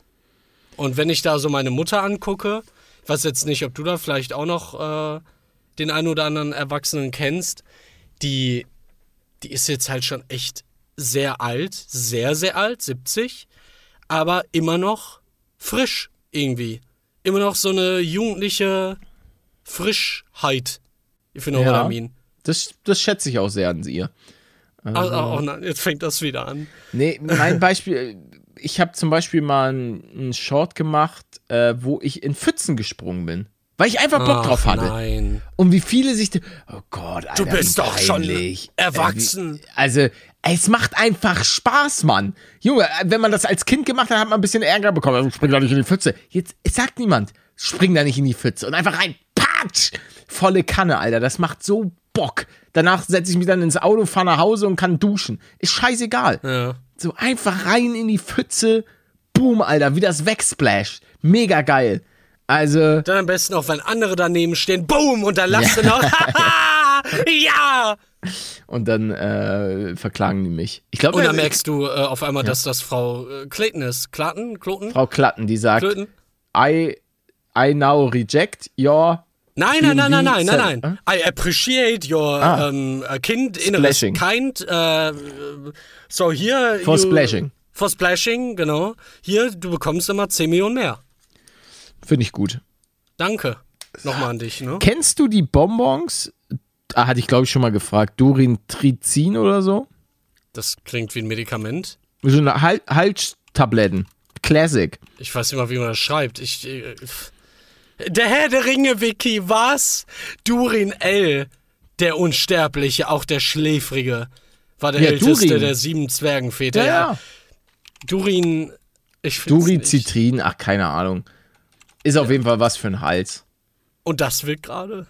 Und wenn ich da so meine Mutter angucke, ich weiß jetzt nicht, ob du da vielleicht auch noch äh, den einen oder anderen Erwachsenen kennst, die, die ist jetzt halt schon echt sehr alt, sehr, sehr alt, 70, aber immer noch frisch irgendwie. Immer noch so eine jugendliche Frischheit. You know Ja. Das, das schätze ich auch sehr an ihr. Ach, ach, oh nein, jetzt fängt das wieder an. Nee, mein Beispiel, ich habe zum Beispiel mal einen, Short gemacht, äh, wo ich in Pfützen gesprungen bin. Weil ich einfach Bock drauf Ach, hatte. Nein. Und wie viele sich. Oh Gott, Alter, Du bist doch schon erwachsen. Äh, wie, also, es macht einfach Spaß, Mann. Junge, äh, wenn man das als Kind gemacht hat, hat man ein bisschen Ärger bekommen. Also, Spring da nicht in die Pfütze. Jetzt sagt niemand, spring da nicht in die Pfütze. Und einfach rein, patsch! Volle Kanne, Alter. Das macht so Bock. Danach setze ich mich dann ins Auto, fahre nach Hause und kann duschen. Ist scheißegal. Ja. So einfach rein in die Pfütze. Boom, Alter, wie das wegsplasht. Mega geil. Also, Dann am besten auch, wenn andere daneben stehen, boom, und dann lachst du noch. ja! und dann äh, verklagen die mich. Ich glaube, Und dann merkst du äh, auf einmal, dass das Frau äh, Clayton ist. Klatten? Kloten? Frau Klatten, die sagt, Klöten? I, I now reject your Nein, nein, nein, nein, nein, nein, nein. I appreciate your Ah. ähm, äh, Kind inneres kind. Äh, so hier. For you- splashing. For splashing, genau. Hier, du bekommst immer 10 Millionen mehr. Finde ich gut. Danke. Nochmal an dich, ne? Kennst du die Bonbons? Ah, hatte ich glaube ich schon mal gefragt. Durintrizin oder so? Das klingt wie ein Medikament. So eine Hal Halstabletten. Classic. Ich weiß nicht mal, wie man das schreibt. Ich. Äh, der Herr der Ringe, Wiki, was? Durin L. Der Unsterbliche, auch der Schläfrige. War der Ja, älteste Durin. der sieben Zwergenväter. Ja, ja. Durin. Ich nicht. Durizitrin, ach, keine Ahnung. Ist auf jeden Fall was für ein Hals. Und das wird gerade.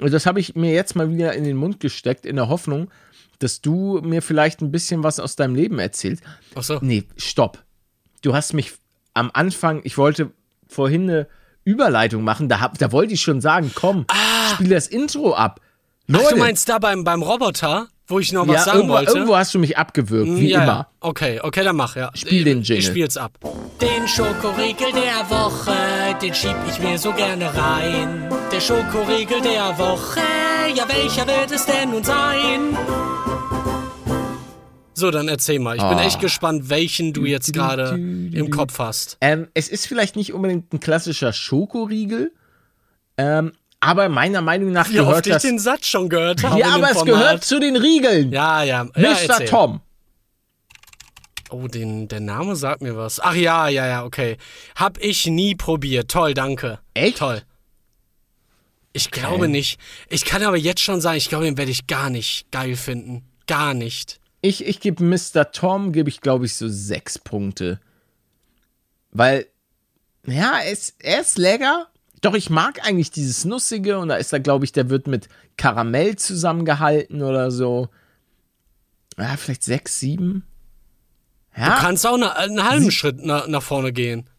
Und das habe ich mir jetzt mal wieder in den Mund gesteckt, in der Hoffnung, dass du mir vielleicht ein bisschen was aus deinem Leben erzählst. Achso. Nee, stopp. Du hast mich am Anfang, ich wollte vorhin eine Überleitung machen, da, hab, da wollte ich schon sagen, komm, spiel das Intro ab. Leute, Ah. Ach, du meinst da beim, beim Roboter, wo ich noch was ja, sagen irgendwo, wollte? irgendwo hast du mich abgewürgt, wie ja, immer. Ja. Okay, okay, dann mach, ja. Spiel den Ich Jingle. spiel's ab. Den Schokoriegel der Woche, den schieb ich mir so gerne rein. Der Schokoriegel der Woche, ja, welcher wird es denn nun sein? So, dann erzähl mal. Ich bin Ah. echt gespannt, welchen du jetzt gerade im Kopf hast. Ähm, es ist vielleicht nicht unbedingt ein klassischer Schokoriegel, ähm, aber meiner Meinung nach Wie oft gehört ich das. den Satz schon gehört habe. Ja, aber es Format. gehört zu den Riegeln. Ja, ja. ja Mr. erzähl. Tom. Oh, den, der Name sagt mir was. Ach ja, ja, ja, okay. Hab ich nie probiert. Toll, danke. Echt? Toll. Ich glaube nicht. Ich kann aber jetzt schon sagen, ich glaube, den werde ich gar nicht geil finden. Gar nicht. Ich, ich gebe Mr. Tom, gebe ich glaube ich so sechs Punkte. Weil, ja, es, er ist lecker. Doch ich mag eigentlich dieses Nussige und da ist da, glaube ich, der wird mit Karamell zusammengehalten oder so. Ja, vielleicht sechs, sieben. Ja, Du kannst auch na, einen halben Schritt na, nach vorne gehen.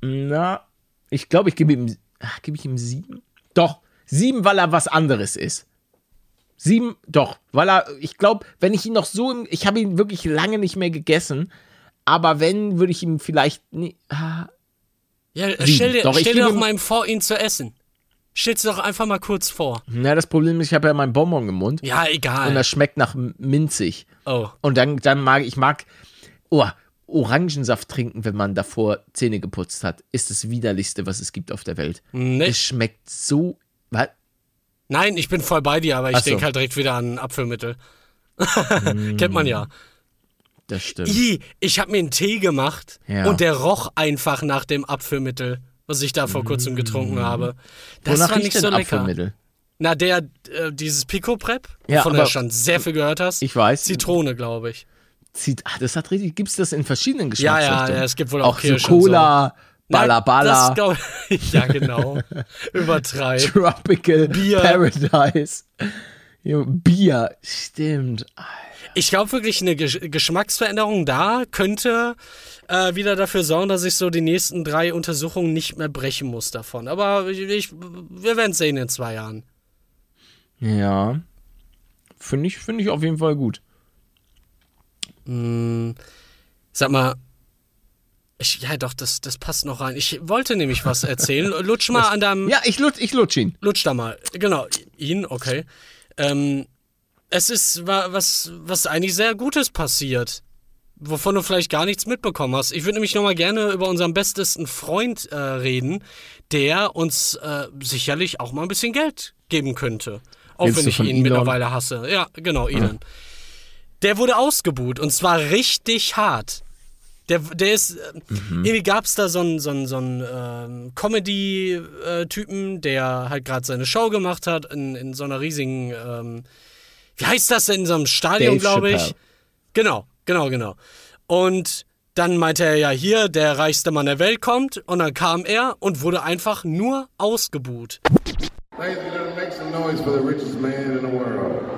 na, ich glaube, ich gebe ihm, ach, gebe ich ihm sieben? Doch, sieben, weil er was anderes ist. Sieben, doch, weil er, ich glaube, wenn ich ihn noch so, im, ich habe ihn wirklich lange nicht mehr gegessen, aber wenn, würde ich ihm vielleicht, nie, ah, Ja, Sieben. stell dir, Doch, stell dir doch ihm- mal vor, ihn zu essen. Stell's dir doch einfach mal kurz vor. na, das Problem ist, ich habe ja meinen Bonbon im Mund Ja, egal. und das schmeckt nach minzig. oh. Und dann, dann mag ich mag, oh, Orangensaft trinken, wenn man davor Zähne geputzt hat, ist das widerlichste, was es gibt auf der Welt. Nee. Es schmeckt so. Was? Nein, ich bin voll bei dir, aber ich so. denke halt direkt wieder an Apfelmittel. Kennt man ja. Das stimmt. I, ich habe mir einen Tee gemacht Ja. und der roch einfach nach dem Apfelmittel, was ich da vor kurzem getrunken habe. Das Mm. Wonach war nicht so lecker. Apfelmittel? Na, der, äh, dieses Pico Prep, Ja, von der aber- du schon sehr viel gehört hast. Ich weiß. Zitrone, glaube ich. Zieht, ach, das hat richtig. Gibt es das in verschiedenen Ja, ja, Geschmacksrichtungen? ja, es gibt wohl auch, auch so Kirsch und Cola, Na, Balla Das Balla, glaub ich, ja, genau. Übertreib. Tropical Bier. Paradise. Bier, stimmt. Ich glaube wirklich, eine Gesch Geschmacksveränderung da könnte äh, wieder dafür sorgen, dass ich so die nächsten drei Untersuchungen nicht mehr brechen muss davon. Aber ich, ich, wir werden sehen in zwei Jahren. Ja. Finde ich, find ich auf jeden Fall gut. Sag mal, ich, ja doch, das, das passt noch rein. Ich wollte nämlich was erzählen. Lutsch mal an deinem. Ja, ich lutsch, ich lutsch ihn. Lutsch da mal. Genau, ihn, okay. Ähm, es ist wa- was, was eigentlich sehr Gutes passiert. Wovon du vielleicht gar nichts mitbekommen hast. Ich würde nämlich nochmal gerne über unseren bestesten Freund äh, reden, der uns äh, sicherlich auch mal ein bisschen Geld geben könnte. Auch Redest wenn ich ihn Elon? mittlerweile hasse. Ja, genau, Elon. Der wurde ausgebuht und zwar richtig hart. Der, der ist, äh, irgendwie gab es da so einen, so einen, so einen ähm, Comedy-Typen, der halt gerade seine Show gemacht hat in, in so einer riesigen, ähm, wie heißt das denn, in so einem Stadion, glaube ich. Genau, genau, genau. Und dann meinte er ja hier, der reichste Mann der Welt kommt und dann kam er und wurde einfach nur ausgebuht. Ladies and gentlemen, make some noise for the richest man in the world.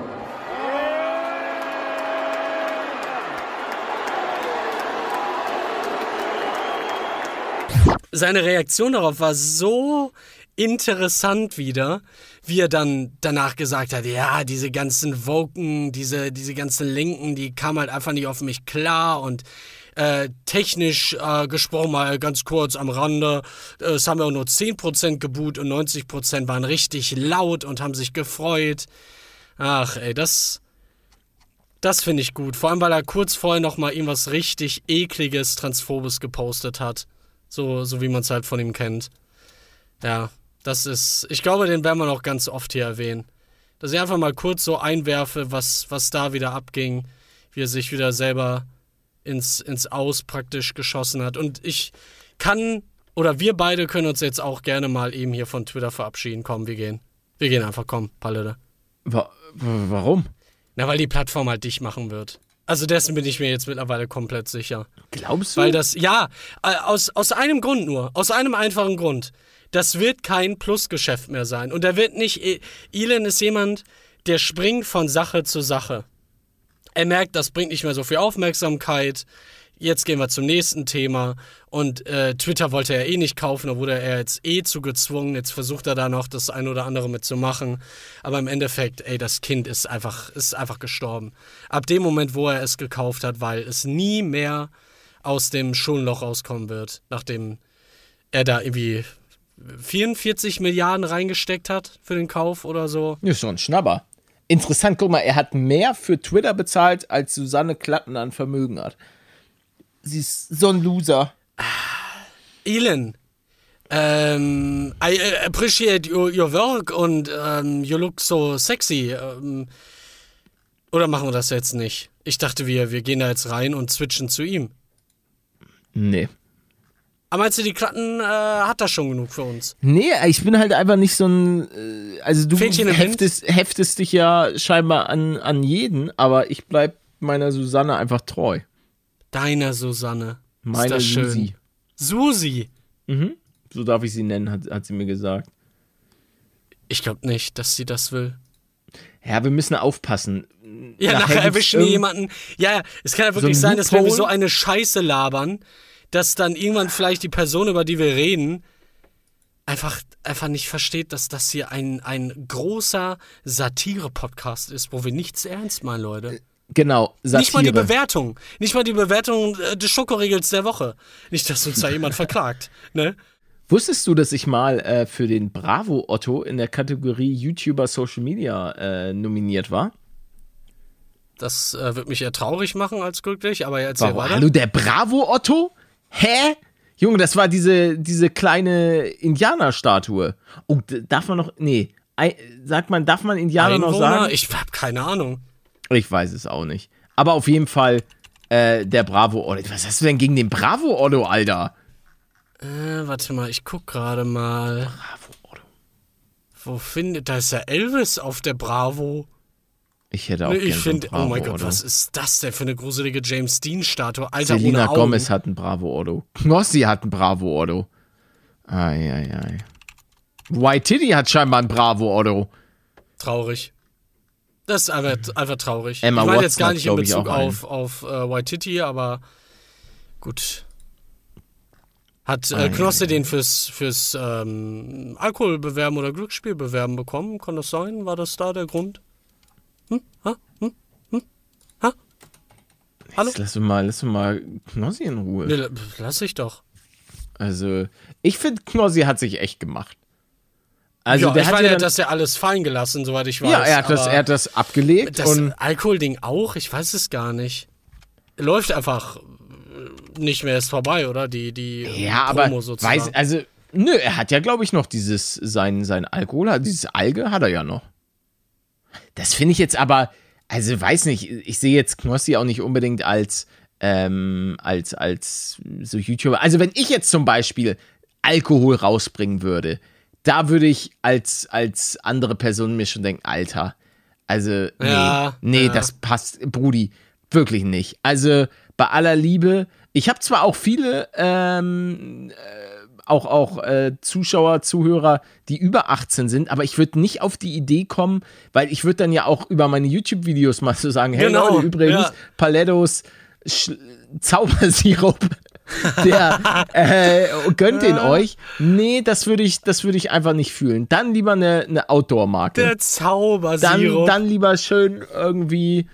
seine Reaktion darauf war so interessant wieder, wie er dann danach gesagt hat, ja, diese ganzen Woken, diese, diese ganzen Linken, die kamen halt einfach nicht auf mich klar und äh, technisch äh, gesprochen mal ganz kurz am Rande, äh, es haben ja nur 10% geboot und 90% waren richtig laut und haben sich gefreut. Ach ey, das, das finde ich gut. Vor allem, weil er kurz vorher noch mal irgendwas richtig ekliges, transphobes gepostet hat. So, so wie man es halt von ihm kennt. Ja, das ist. Ich glaube, den werden wir noch ganz oft hier erwähnen. Dass ich einfach mal kurz so einwerfe, was, was da wieder abging, wie er sich wieder selber ins, ins Aus praktisch geschossen hat. Und ich kann, oder wir beide können uns jetzt auch gerne mal eben hier von Twitter verabschieden. Komm, wir gehen. Wir gehen einfach, komm, Palette. Wa wa- warum? Na, weil die Plattform halt dich machen wird. Also dessen bin ich mir jetzt mittlerweile komplett sicher. Glaubst du? Weil das, ja, äh, aus, aus einem Grund nur. Aus einem einfachen Grund. Das wird kein Plusgeschäft mehr sein. Und er wird nicht. E- Elon ist jemand, der springt von Sache zu Sache. Er merkt, das bringt nicht mehr so viel Aufmerksamkeit. Jetzt gehen wir zum nächsten Thema. Und äh, Twitter wollte er eh nicht kaufen, da wurde er jetzt eh zu gezwungen. Jetzt versucht er da noch das ein oder andere mitzumachen. Aber im Endeffekt, ey, das Kind ist einfach, ist einfach gestorben. Ab dem Moment, wo er es gekauft hat, weil es nie mehr aus dem Schuldenloch rauskommen wird, nachdem er da irgendwie 44 Milliarden reingesteckt hat für den Kauf oder so. Ist so ein Schnabber. Interessant, guck mal, er hat mehr für Twitter bezahlt, als Susanne Klatten an Vermögen hat. Sie ist so ein Loser. Elon, ähm, I äh, appreciate your, your work und ähm, you look so sexy. Ähm, oder machen wir das jetzt nicht? Ich dachte, wir, wir gehen da jetzt rein und switchen zu ihm. Nee. Aber meinst du, die Klatten äh, hat das schon genug für uns? Nee, ich bin halt einfach nicht so ein. äh, Also, du heftest, heftest dich ja scheinbar an, an jeden, aber ich bleib meiner Susanne einfach treu. Deiner Susanne. Meine ist das schön. Susi. Susi. So darf ich sie nennen, hat, hat sie mir gesagt. Ich glaube nicht, dass sie das will. Ja, wir müssen aufpassen. Ja, Nachher nachher erwischen wir jemanden. Ja, ja, es kann ja wirklich ein sein, dass wenn wir so eine Scheiße labern, dass dann irgendwann vielleicht die Person, über die wir reden, einfach, einfach nicht versteht, dass das hier ein, ein großer Satire-Podcast ist, wo wir nichts ernst meinen, Leute. Genau, Satire. Nicht mal die Bewertung. Nicht mal die Bewertung äh, des Schokoriegels der Woche. Nicht, dass uns da jemand verklagt. Ne? Wusstest du, dass ich mal äh, für den Bravo Otto in der Kategorie YouTuber Social Media äh, nominiert war? Das äh, wird mich eher traurig machen als glücklich, aber jetzt Warum? Hallo, der Bravo Otto? Hä? Junge, das war diese, diese kleine Indianerstatue. Oh, darf man noch. Nee. Sagt man, darf man Indianer noch Einwohner? sagen? Ich hab keine Ahnung. Ich weiß es auch nicht. Aber auf jeden Fall äh, der Bravo Otto. Was hast du denn gegen den Bravo Otto, Alter? Äh, warte mal, ich guck gerade mal. Bravo Otto. Wo findet. Da ist ja Elvis auf der Bravo. Ich hätte auch Nee, gerne ich finde, oh mein Gott, Otto. was ist das denn für eine gruselige James Dean-Statue? Alter, Augen. Gomez hat einen Bravo Otto. Knossi hat einen Bravo Otto. Ei, ei, ei. White hat scheinbar einen Bravo Otto. Traurig. Das ist einfach, einfach traurig. Emma ich meine jetzt gar nicht in Bezug auf, auf äh, Waititi, aber gut. Hat äh, Knosse den fürs, fürs ähm, Alkoholbewerben oder Glücksspielbewerben bekommen? Kann das sein? War das da der Grund? Hm? Ha? Hm? Hm? Ha? Hallo? Jetzt lass uns mal, lass uns mal Knossi in Ruhe. Nee, la- lass ich doch. Also, ich finde, Knossi hat sich echt gemacht. Also, ja, der ich hat meine, ja er dann, hat das ja alles fallen gelassen, soweit ich weiß. ja, er hat, das, er hat das abgelegt Das und Alkoholding auch? Ich weiß es gar nicht. Läuft einfach nicht mehr, ist vorbei, oder? Die, die ja, Promo aber sozusagen. weiß, also, nö, er hat ja, glaube ich, noch dieses, sein, sein Alkohol, dieses Alge hat er ja noch. Das finde ich jetzt aber, also, weiß nicht, ich sehe jetzt Knossi auch nicht unbedingt als, ähm, als, als so YouTuber. Also, wenn ich jetzt zum Beispiel Alkohol rausbringen würde, da würde ich als, als andere Person mir schon denken, Alter, also, nee, Ja, nee, ja. das passt, Brudi, wirklich nicht. Also, bei aller Liebe, ich habe zwar auch viele, ähm, äh, auch, auch äh, Zuschauer, Zuhörer, die über 18 sind, aber ich würde nicht auf die Idee kommen, weil ich würde dann ja auch über meine YouTube-Videos mal so sagen, hey Genau, Leute, übrigens, ja. Palettos Sch Zaubersirup, der äh, gönnt den euch. Nee, das würde ich, das würde ich einfach nicht fühlen. Dann lieber eine, eine Outdoor-Marke. der Dann, Zaubersirup. dann lieber schön irgendwie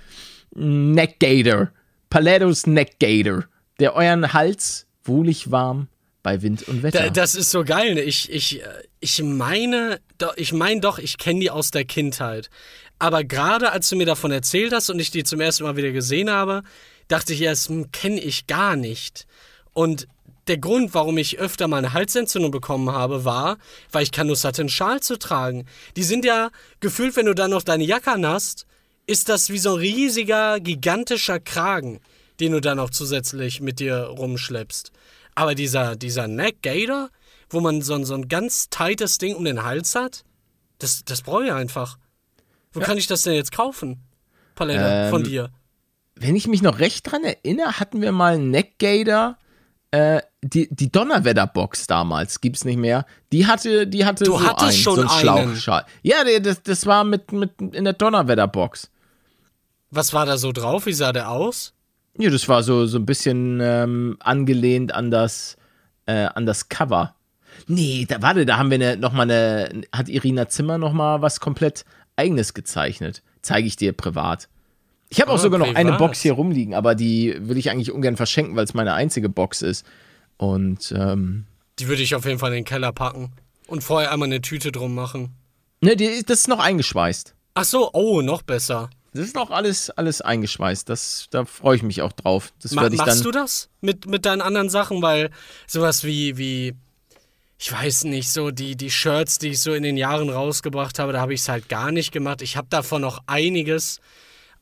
Neckgator. Palettos Neckgator, der euren Hals wohlig warm bei Wind und Wetter. Da, das ist so geil. ne? Ich, ich, ich meine, doch, ich meine doch, ich kenne die aus der Kindheit. Aber gerade als du mir davon erzählt hast und ich die zum ersten Mal wieder gesehen habe, dachte ich erst, kenne ich gar nicht. Und der Grund, warum ich öfter mal eine Halsentzündung bekommen habe, war, weil ich keine Lust hatte, einen Schal zu tragen. Die sind ja gefühlt, wenn du dann noch deine Jacke hast, ist das wie so ein riesiger, gigantischer Kragen, den du dann auch zusätzlich mit dir rumschleppst. Aber dieser, dieser Neck Gator, wo man so, ein- so ein ganz tightes Ding um den Hals hat, das, das brauche ich einfach. Wo kann ich das denn jetzt kaufen? Palette Ähm, von dir. Wenn ich mich noch recht dran erinnere, hatten wir mal einen Neckgator. Äh, die, die Donnerwetter-Box damals, gibt's nicht mehr. Die hatte, die hatte Du so hattest einen, schon so einen. Schlauchschal. Ja, das, das war mit, mit in der Donnerwetter-Box. Was war da so drauf? Wie sah der aus? Ja, das war so, so ein bisschen ähm, angelehnt an das, äh, an das Cover. Nee, da, warte, da haben wir eine, noch mal eine, hat Irina Zimmer noch mal was komplett eigenes gezeichnet. Zeige ich dir privat. Ich habe auch Ah, sogar noch eine. Box hier rumliegen, aber die will ich eigentlich ungern verschenken, weil es meine einzige Box ist. Und, ähm, Die würde ich auf jeden Fall in den Keller packen. Und vorher einmal eine Tüte drum machen. ne, die, das ist noch eingeschweißt. Ach so, oh, noch besser. Das ist noch alles, alles eingeschweißt. Das, da freue ich mich auch drauf. Das Ma werde ich machst dann. du das mit, mit deinen anderen Sachen? Weil sowas wie, wie, ich weiß nicht, so die, die Shirts, die ich so in den Jahren rausgebracht habe, da habe ich es halt gar nicht gemacht. Ich habe davon noch einiges,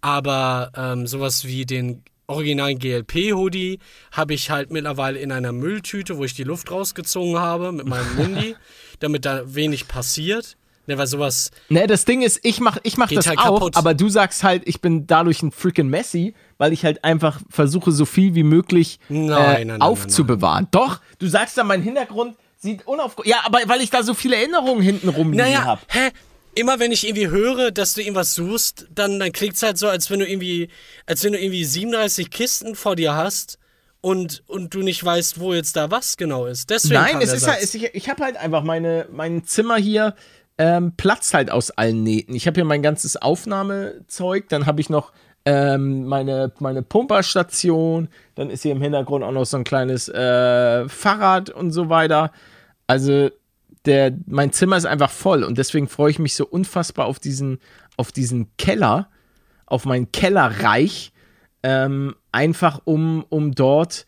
aber ähm, sowas wie den originalen GLP-Hoodie habe ich halt mittlerweile in einer Mülltüte, wo ich die Luft rausgezogen habe mit meinem Mundi, damit da wenig passiert. Ne, weil sowas, Ne, das Ding ist, ich mach, ich mach das halt auch, kaputt. aber du sagst halt, ich bin dadurch ein freaking Messi, weil ich halt einfach versuche, so viel wie möglich Nein, äh, nein, nein, aufzubewahren. Doch, du sagst dann, mein Hintergrund sieht unaufgeräumt. Ja, aber weil ich da so viele Erinnerungen hinten rumliegen Naja, hab. hä? Immer wenn ich irgendwie höre, dass du irgendwas suchst, dann, dann klingt's halt so, als wenn du irgendwie, als wenn du irgendwie 37 Kisten vor dir hast und, und du nicht weißt, wo jetzt da was genau ist. Deswegen Nein, kam es ist Satz. halt, es, ich, ich habe halt einfach meine, mein Zimmer hier ähm, platzt halt aus allen Nähten. Ich habe hier mein ganzes Aufnahmezeug, dann habe ich noch ähm, meine, meine Pumperstation, dann ist hier im Hintergrund auch noch so ein kleines äh, Fahrrad und so weiter. Also der, mein Zimmer ist einfach voll und deswegen freue ich mich so unfassbar auf diesen, auf diesen Keller, auf mein Kellerreich, ähm, einfach um, um dort,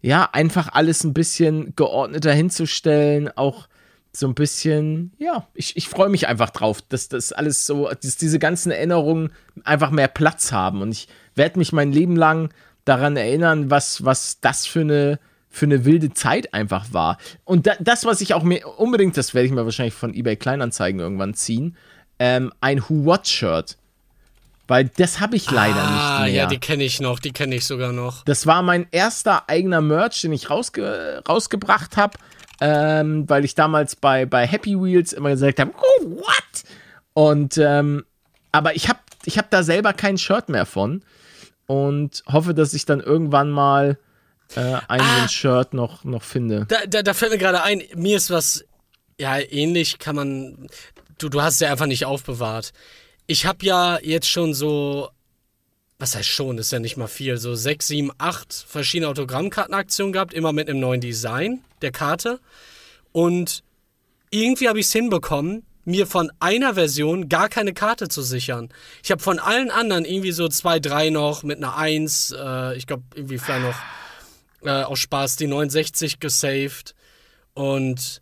ja, einfach alles ein bisschen geordneter hinzustellen, auch so ein bisschen, ja, ich, ich freue mich einfach drauf, dass das alles so, dass diese ganzen Erinnerungen einfach mehr Platz haben. Und ich werde mich mein Leben lang daran erinnern, was, was das für eine, für eine wilde Zeit einfach war. Und da, das, was ich auch mir unbedingt, das werde ich mir wahrscheinlich von eBay Kleinanzeigen irgendwann ziehen, ähm, ein Who What Shirt. Weil das habe ich leider ah, nicht mehr. ja, die kenne ich noch, die kenne ich sogar noch. Das war mein erster eigener Merch, den ich rausge rausgebracht habe, ähm, weil ich damals bei, bei Happy Wheels immer gesagt habe, oh, what? Und, ähm, aber ich habe ich hab da selber kein Shirt mehr von und hoffe, dass ich dann irgendwann mal äh, ein Ah. Shirt noch, noch finde. Da, da, da fällt mir gerade ein, mir ist was, ja, ähnlich kann man, du, du hast es ja einfach nicht aufbewahrt. Ich habe ja jetzt schon so, was heißt schon, ist ja nicht mal viel, so sechs, sieben, acht verschiedene Autogrammkartenaktionen gehabt, immer mit einem neuen Design der Karte. Und irgendwie habe ich es hinbekommen, mir von einer Version gar keine Karte zu sichern. Ich habe von allen anderen irgendwie so zwei, drei noch mit einer Eins, äh, ich glaube irgendwie vielleicht noch äh, aus Spaß die 69 gesaved. Und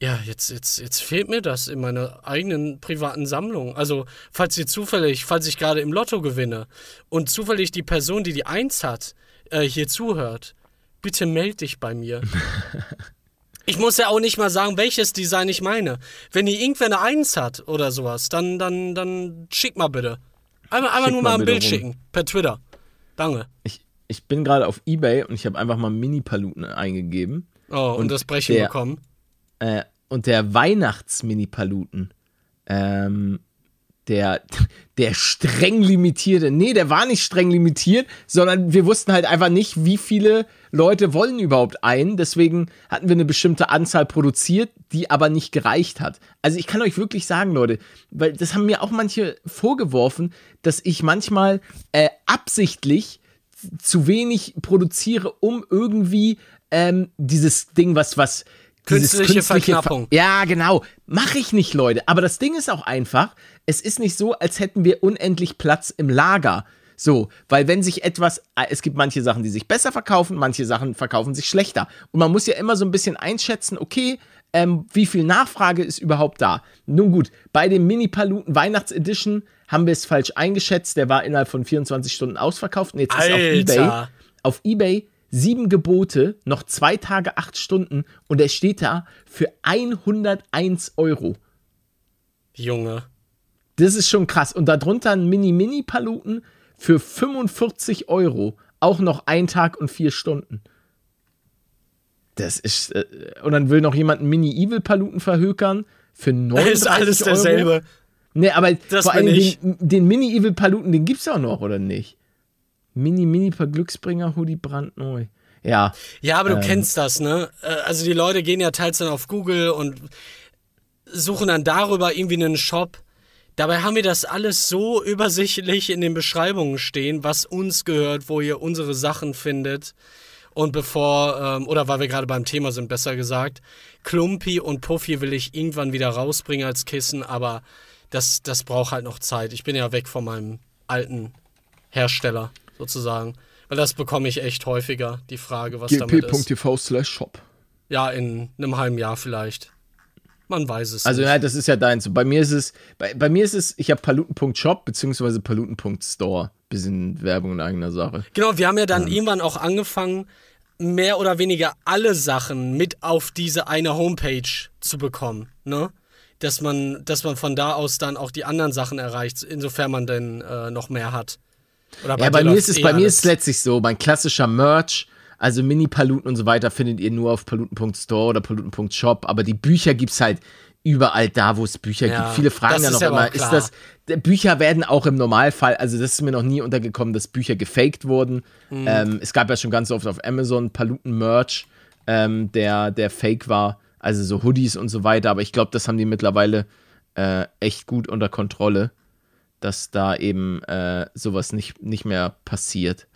ja, jetzt, jetzt, jetzt fehlt mir das in meiner eigenen privaten Sammlung. Also, falls ihr zufällig, falls ich gerade im Lotto gewinne und zufällig die Person, die die Eins hat, äh, hier zuhört, bitte meld dich bei mir. Ich muss ja auch nicht mal sagen, welches Design ich meine. Wenn ihr irgendwer eine Eins hat oder sowas, dann, dann, dann schick mal bitte. Einmal, einmal nur mal ein Bild rum. schicken. Per Twitter. Danke. Ich, ich bin gerade auf Ebay und ich habe einfach mal Mini-Paluten eingegeben. Oh, und, Und das Brechen der- bekommen. Äh, und der Weihnachts-Mini-Paluten, ähm, der, der streng limitierte, nee, der war nicht streng limitiert, sondern wir wussten halt einfach nicht, wie viele Leute wollen überhaupt einen. Deswegen hatten wir eine bestimmte Anzahl produziert, die aber nicht gereicht hat. Also ich kann euch wirklich sagen, Leute, weil das haben mir auch manche vorgeworfen, dass ich manchmal äh, absichtlich zu wenig produziere, um irgendwie ähm, dieses Ding, was, was dieses Künstliche Verknappung. Ver ja, genau. Mache ich nicht, Leute. Aber das Ding ist auch einfach, es ist nicht so, als hätten wir unendlich Platz im Lager. So, weil wenn sich etwas, äh, es gibt manche Sachen, die sich besser verkaufen, manche Sachen verkaufen sich schlechter. Und man muss ja immer so ein bisschen einschätzen, okay, ähm, wie viel Nachfrage ist überhaupt da? Nun gut, bei dem Mini-Paluten Weihnachts-Edition haben wir es falsch eingeschätzt. Der war innerhalb von 24 Stunden ausverkauft. Und jetzt ist auf Ebay, Alter. auf Ebay sieben Gebote, noch zwei Tage, acht Stunden. Und er steht da für 101 Euro. Junge. Das ist schon krass. Und darunter ein Mini-Mini-Paluten für 45 Euro. Auch noch ein Tag und vier Stunden. Das ist. Äh, und dann will noch jemand einen Mini-Evil-Paluten verhökern für 39 Ist alles Euro. derselbe. Nee, aber Das vor allem den, den Mini-Evil-Paluten, den gibt's auch noch, oder nicht? Mini-Mini-Per-Glücksbringer-Hoodie brandneu. Ja, Ja, aber du Ähm. kennst das, ne? Äh, Also die Leute gehen ja teils dann auf Google und suchen dann darüber irgendwie einen Shop. Dabei haben wir das alles so übersichtlich in den Beschreibungen stehen, was uns gehört, wo ihr unsere Sachen findet. Und bevor, ähm, oder weil wir gerade beim Thema sind, besser gesagt, Klumpi und Puffy will ich irgendwann wieder rausbringen als Kissen, aber das, das braucht halt noch Zeit. Ich bin ja weg von meinem alten Hersteller sozusagen. Weil das bekomme ich echt häufiger, die Frage, was damit ist. gp.tv slash shop. Ja, in einem halben Jahr vielleicht. Man weiß es Also nicht. ja, das ist ja deins. Bei mir ist es, bei, bei mir ist es, ich habe paluten.shop beziehungsweise paluten.store. Bisschen Werbung in eigener Sache. Genau, wir haben ja dann irgendwann auch angefangen, mehr oder weniger alle Sachen mit auf diese eine Homepage zu bekommen, ne? Dass man, dass man von da aus dann auch die anderen Sachen erreicht, insofern man denn äh, noch mehr hat. Oder Ja, bei mir ist es, eh bei mir ist es letztlich so, mein klassischer Merch, also Mini-Paluten und so weiter, findet ihr nur auf paluten.store oder paluten.shop, aber die Bücher gibt's halt überall da, wo es Bücher Ja, gibt. Viele fragen ja noch immer, ist das, Bücher werden auch im Normalfall, also das ist mir noch nie untergekommen, dass Bücher gefaked wurden. Mhm. Ähm, es gab ja schon ganz oft auf Amazon Paluten-Merch, ähm, der, der fake war, also so Hoodies und so weiter, aber ich glaube, das haben die mittlerweile äh, echt gut unter Kontrolle dass da eben äh, sowas nicht, nicht mehr passiert.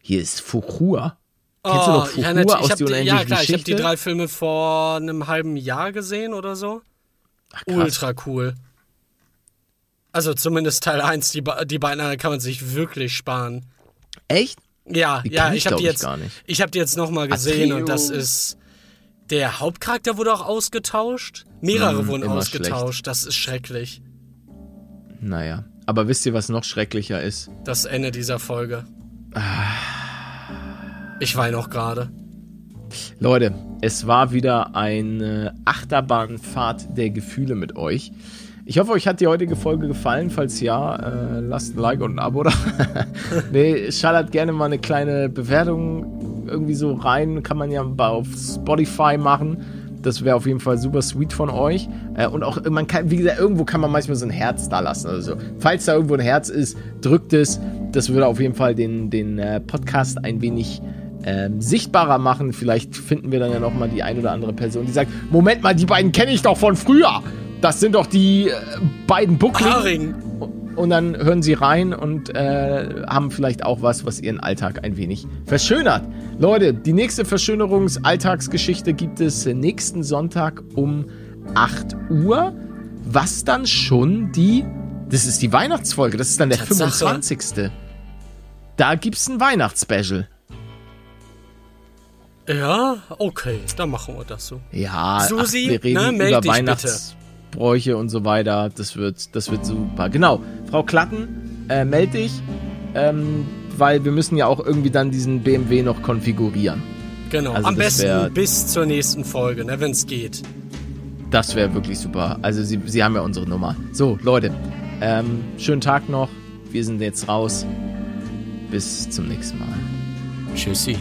Hier ist Fuchua. Kennst du noch Fuchua Oh, ja, aus ich hab die die, unendliche ja, klar, ich habe die Geschichte? drei Filme vor einem halben Jahr gesehen oder so. Ach. Ultra cool. Also zumindest Teil 1, die, die beiden anderen kann man sich wirklich sparen. Echt? Ja, Die ja, ich, ich habe die jetzt, gar nicht. ich habe die jetzt noch mal gesehen und das ist der Hauptcharakter wurde auch ausgetauscht. Mehrere Mm, wurden ausgetauscht. Das ist schrecklich. Naja. Aber wisst ihr, was noch schrecklicher ist? Das Ende dieser Folge. Ich weine auch gerade. Leute, es war wieder eine Achterbahnfahrt der Gefühle mit euch. Ich hoffe, euch hat die heutige Folge gefallen. Falls ja, äh, lasst ein Like und ein Abo da. nee, schallert gerne mal eine kleine Bewertung irgendwie so rein. Kann man ja auf Spotify machen. Das wäre auf jeden Fall super sweet von euch. Äh, und auch, man kann, wie gesagt, irgendwo kann man manchmal so ein Herz da lassen. Also, falls da irgendwo ein Herz ist, drückt es. Das würde auf jeden Fall den, den äh, Podcast ein wenig ähm, sichtbarer machen. Vielleicht finden wir dann ja nochmal die ein oder andere Person, die sagt: Moment mal, die beiden kenne ich doch von früher. Das sind doch die äh, beiden Buckligen. Und dann hören sie rein und äh, haben vielleicht auch was, was ihren Alltag ein wenig verschönert. Leute, die nächste Verschönerungs-Alltagsgeschichte gibt es nächsten Sonntag um 8 Uhr. Was dann schon die. Das ist die Weihnachtsfolge, das ist dann der Tatsache. 25. Da gibt's ein Weihnachtsspecial. Ja, okay, dann machen wir das so. Ja, Susi, ach, wir reden ne, meld über dich Weihnachtsbräuche und so weiter. Das wird, das wird super. Genau, Frau Klatten, äh, meld dich, ähm, weil wir müssen ja auch irgendwie dann diesen BMW noch konfigurieren. Genau. Also Am besten wär- bis zur nächsten Folge, ne, wenn es geht. Das wäre wirklich super. Also Sie, Sie haben ja unsere Nummer. So, Leute, ähm, schönen Tag noch. Wir sind jetzt raus. Bis zum nächsten Mal. Tschüssi.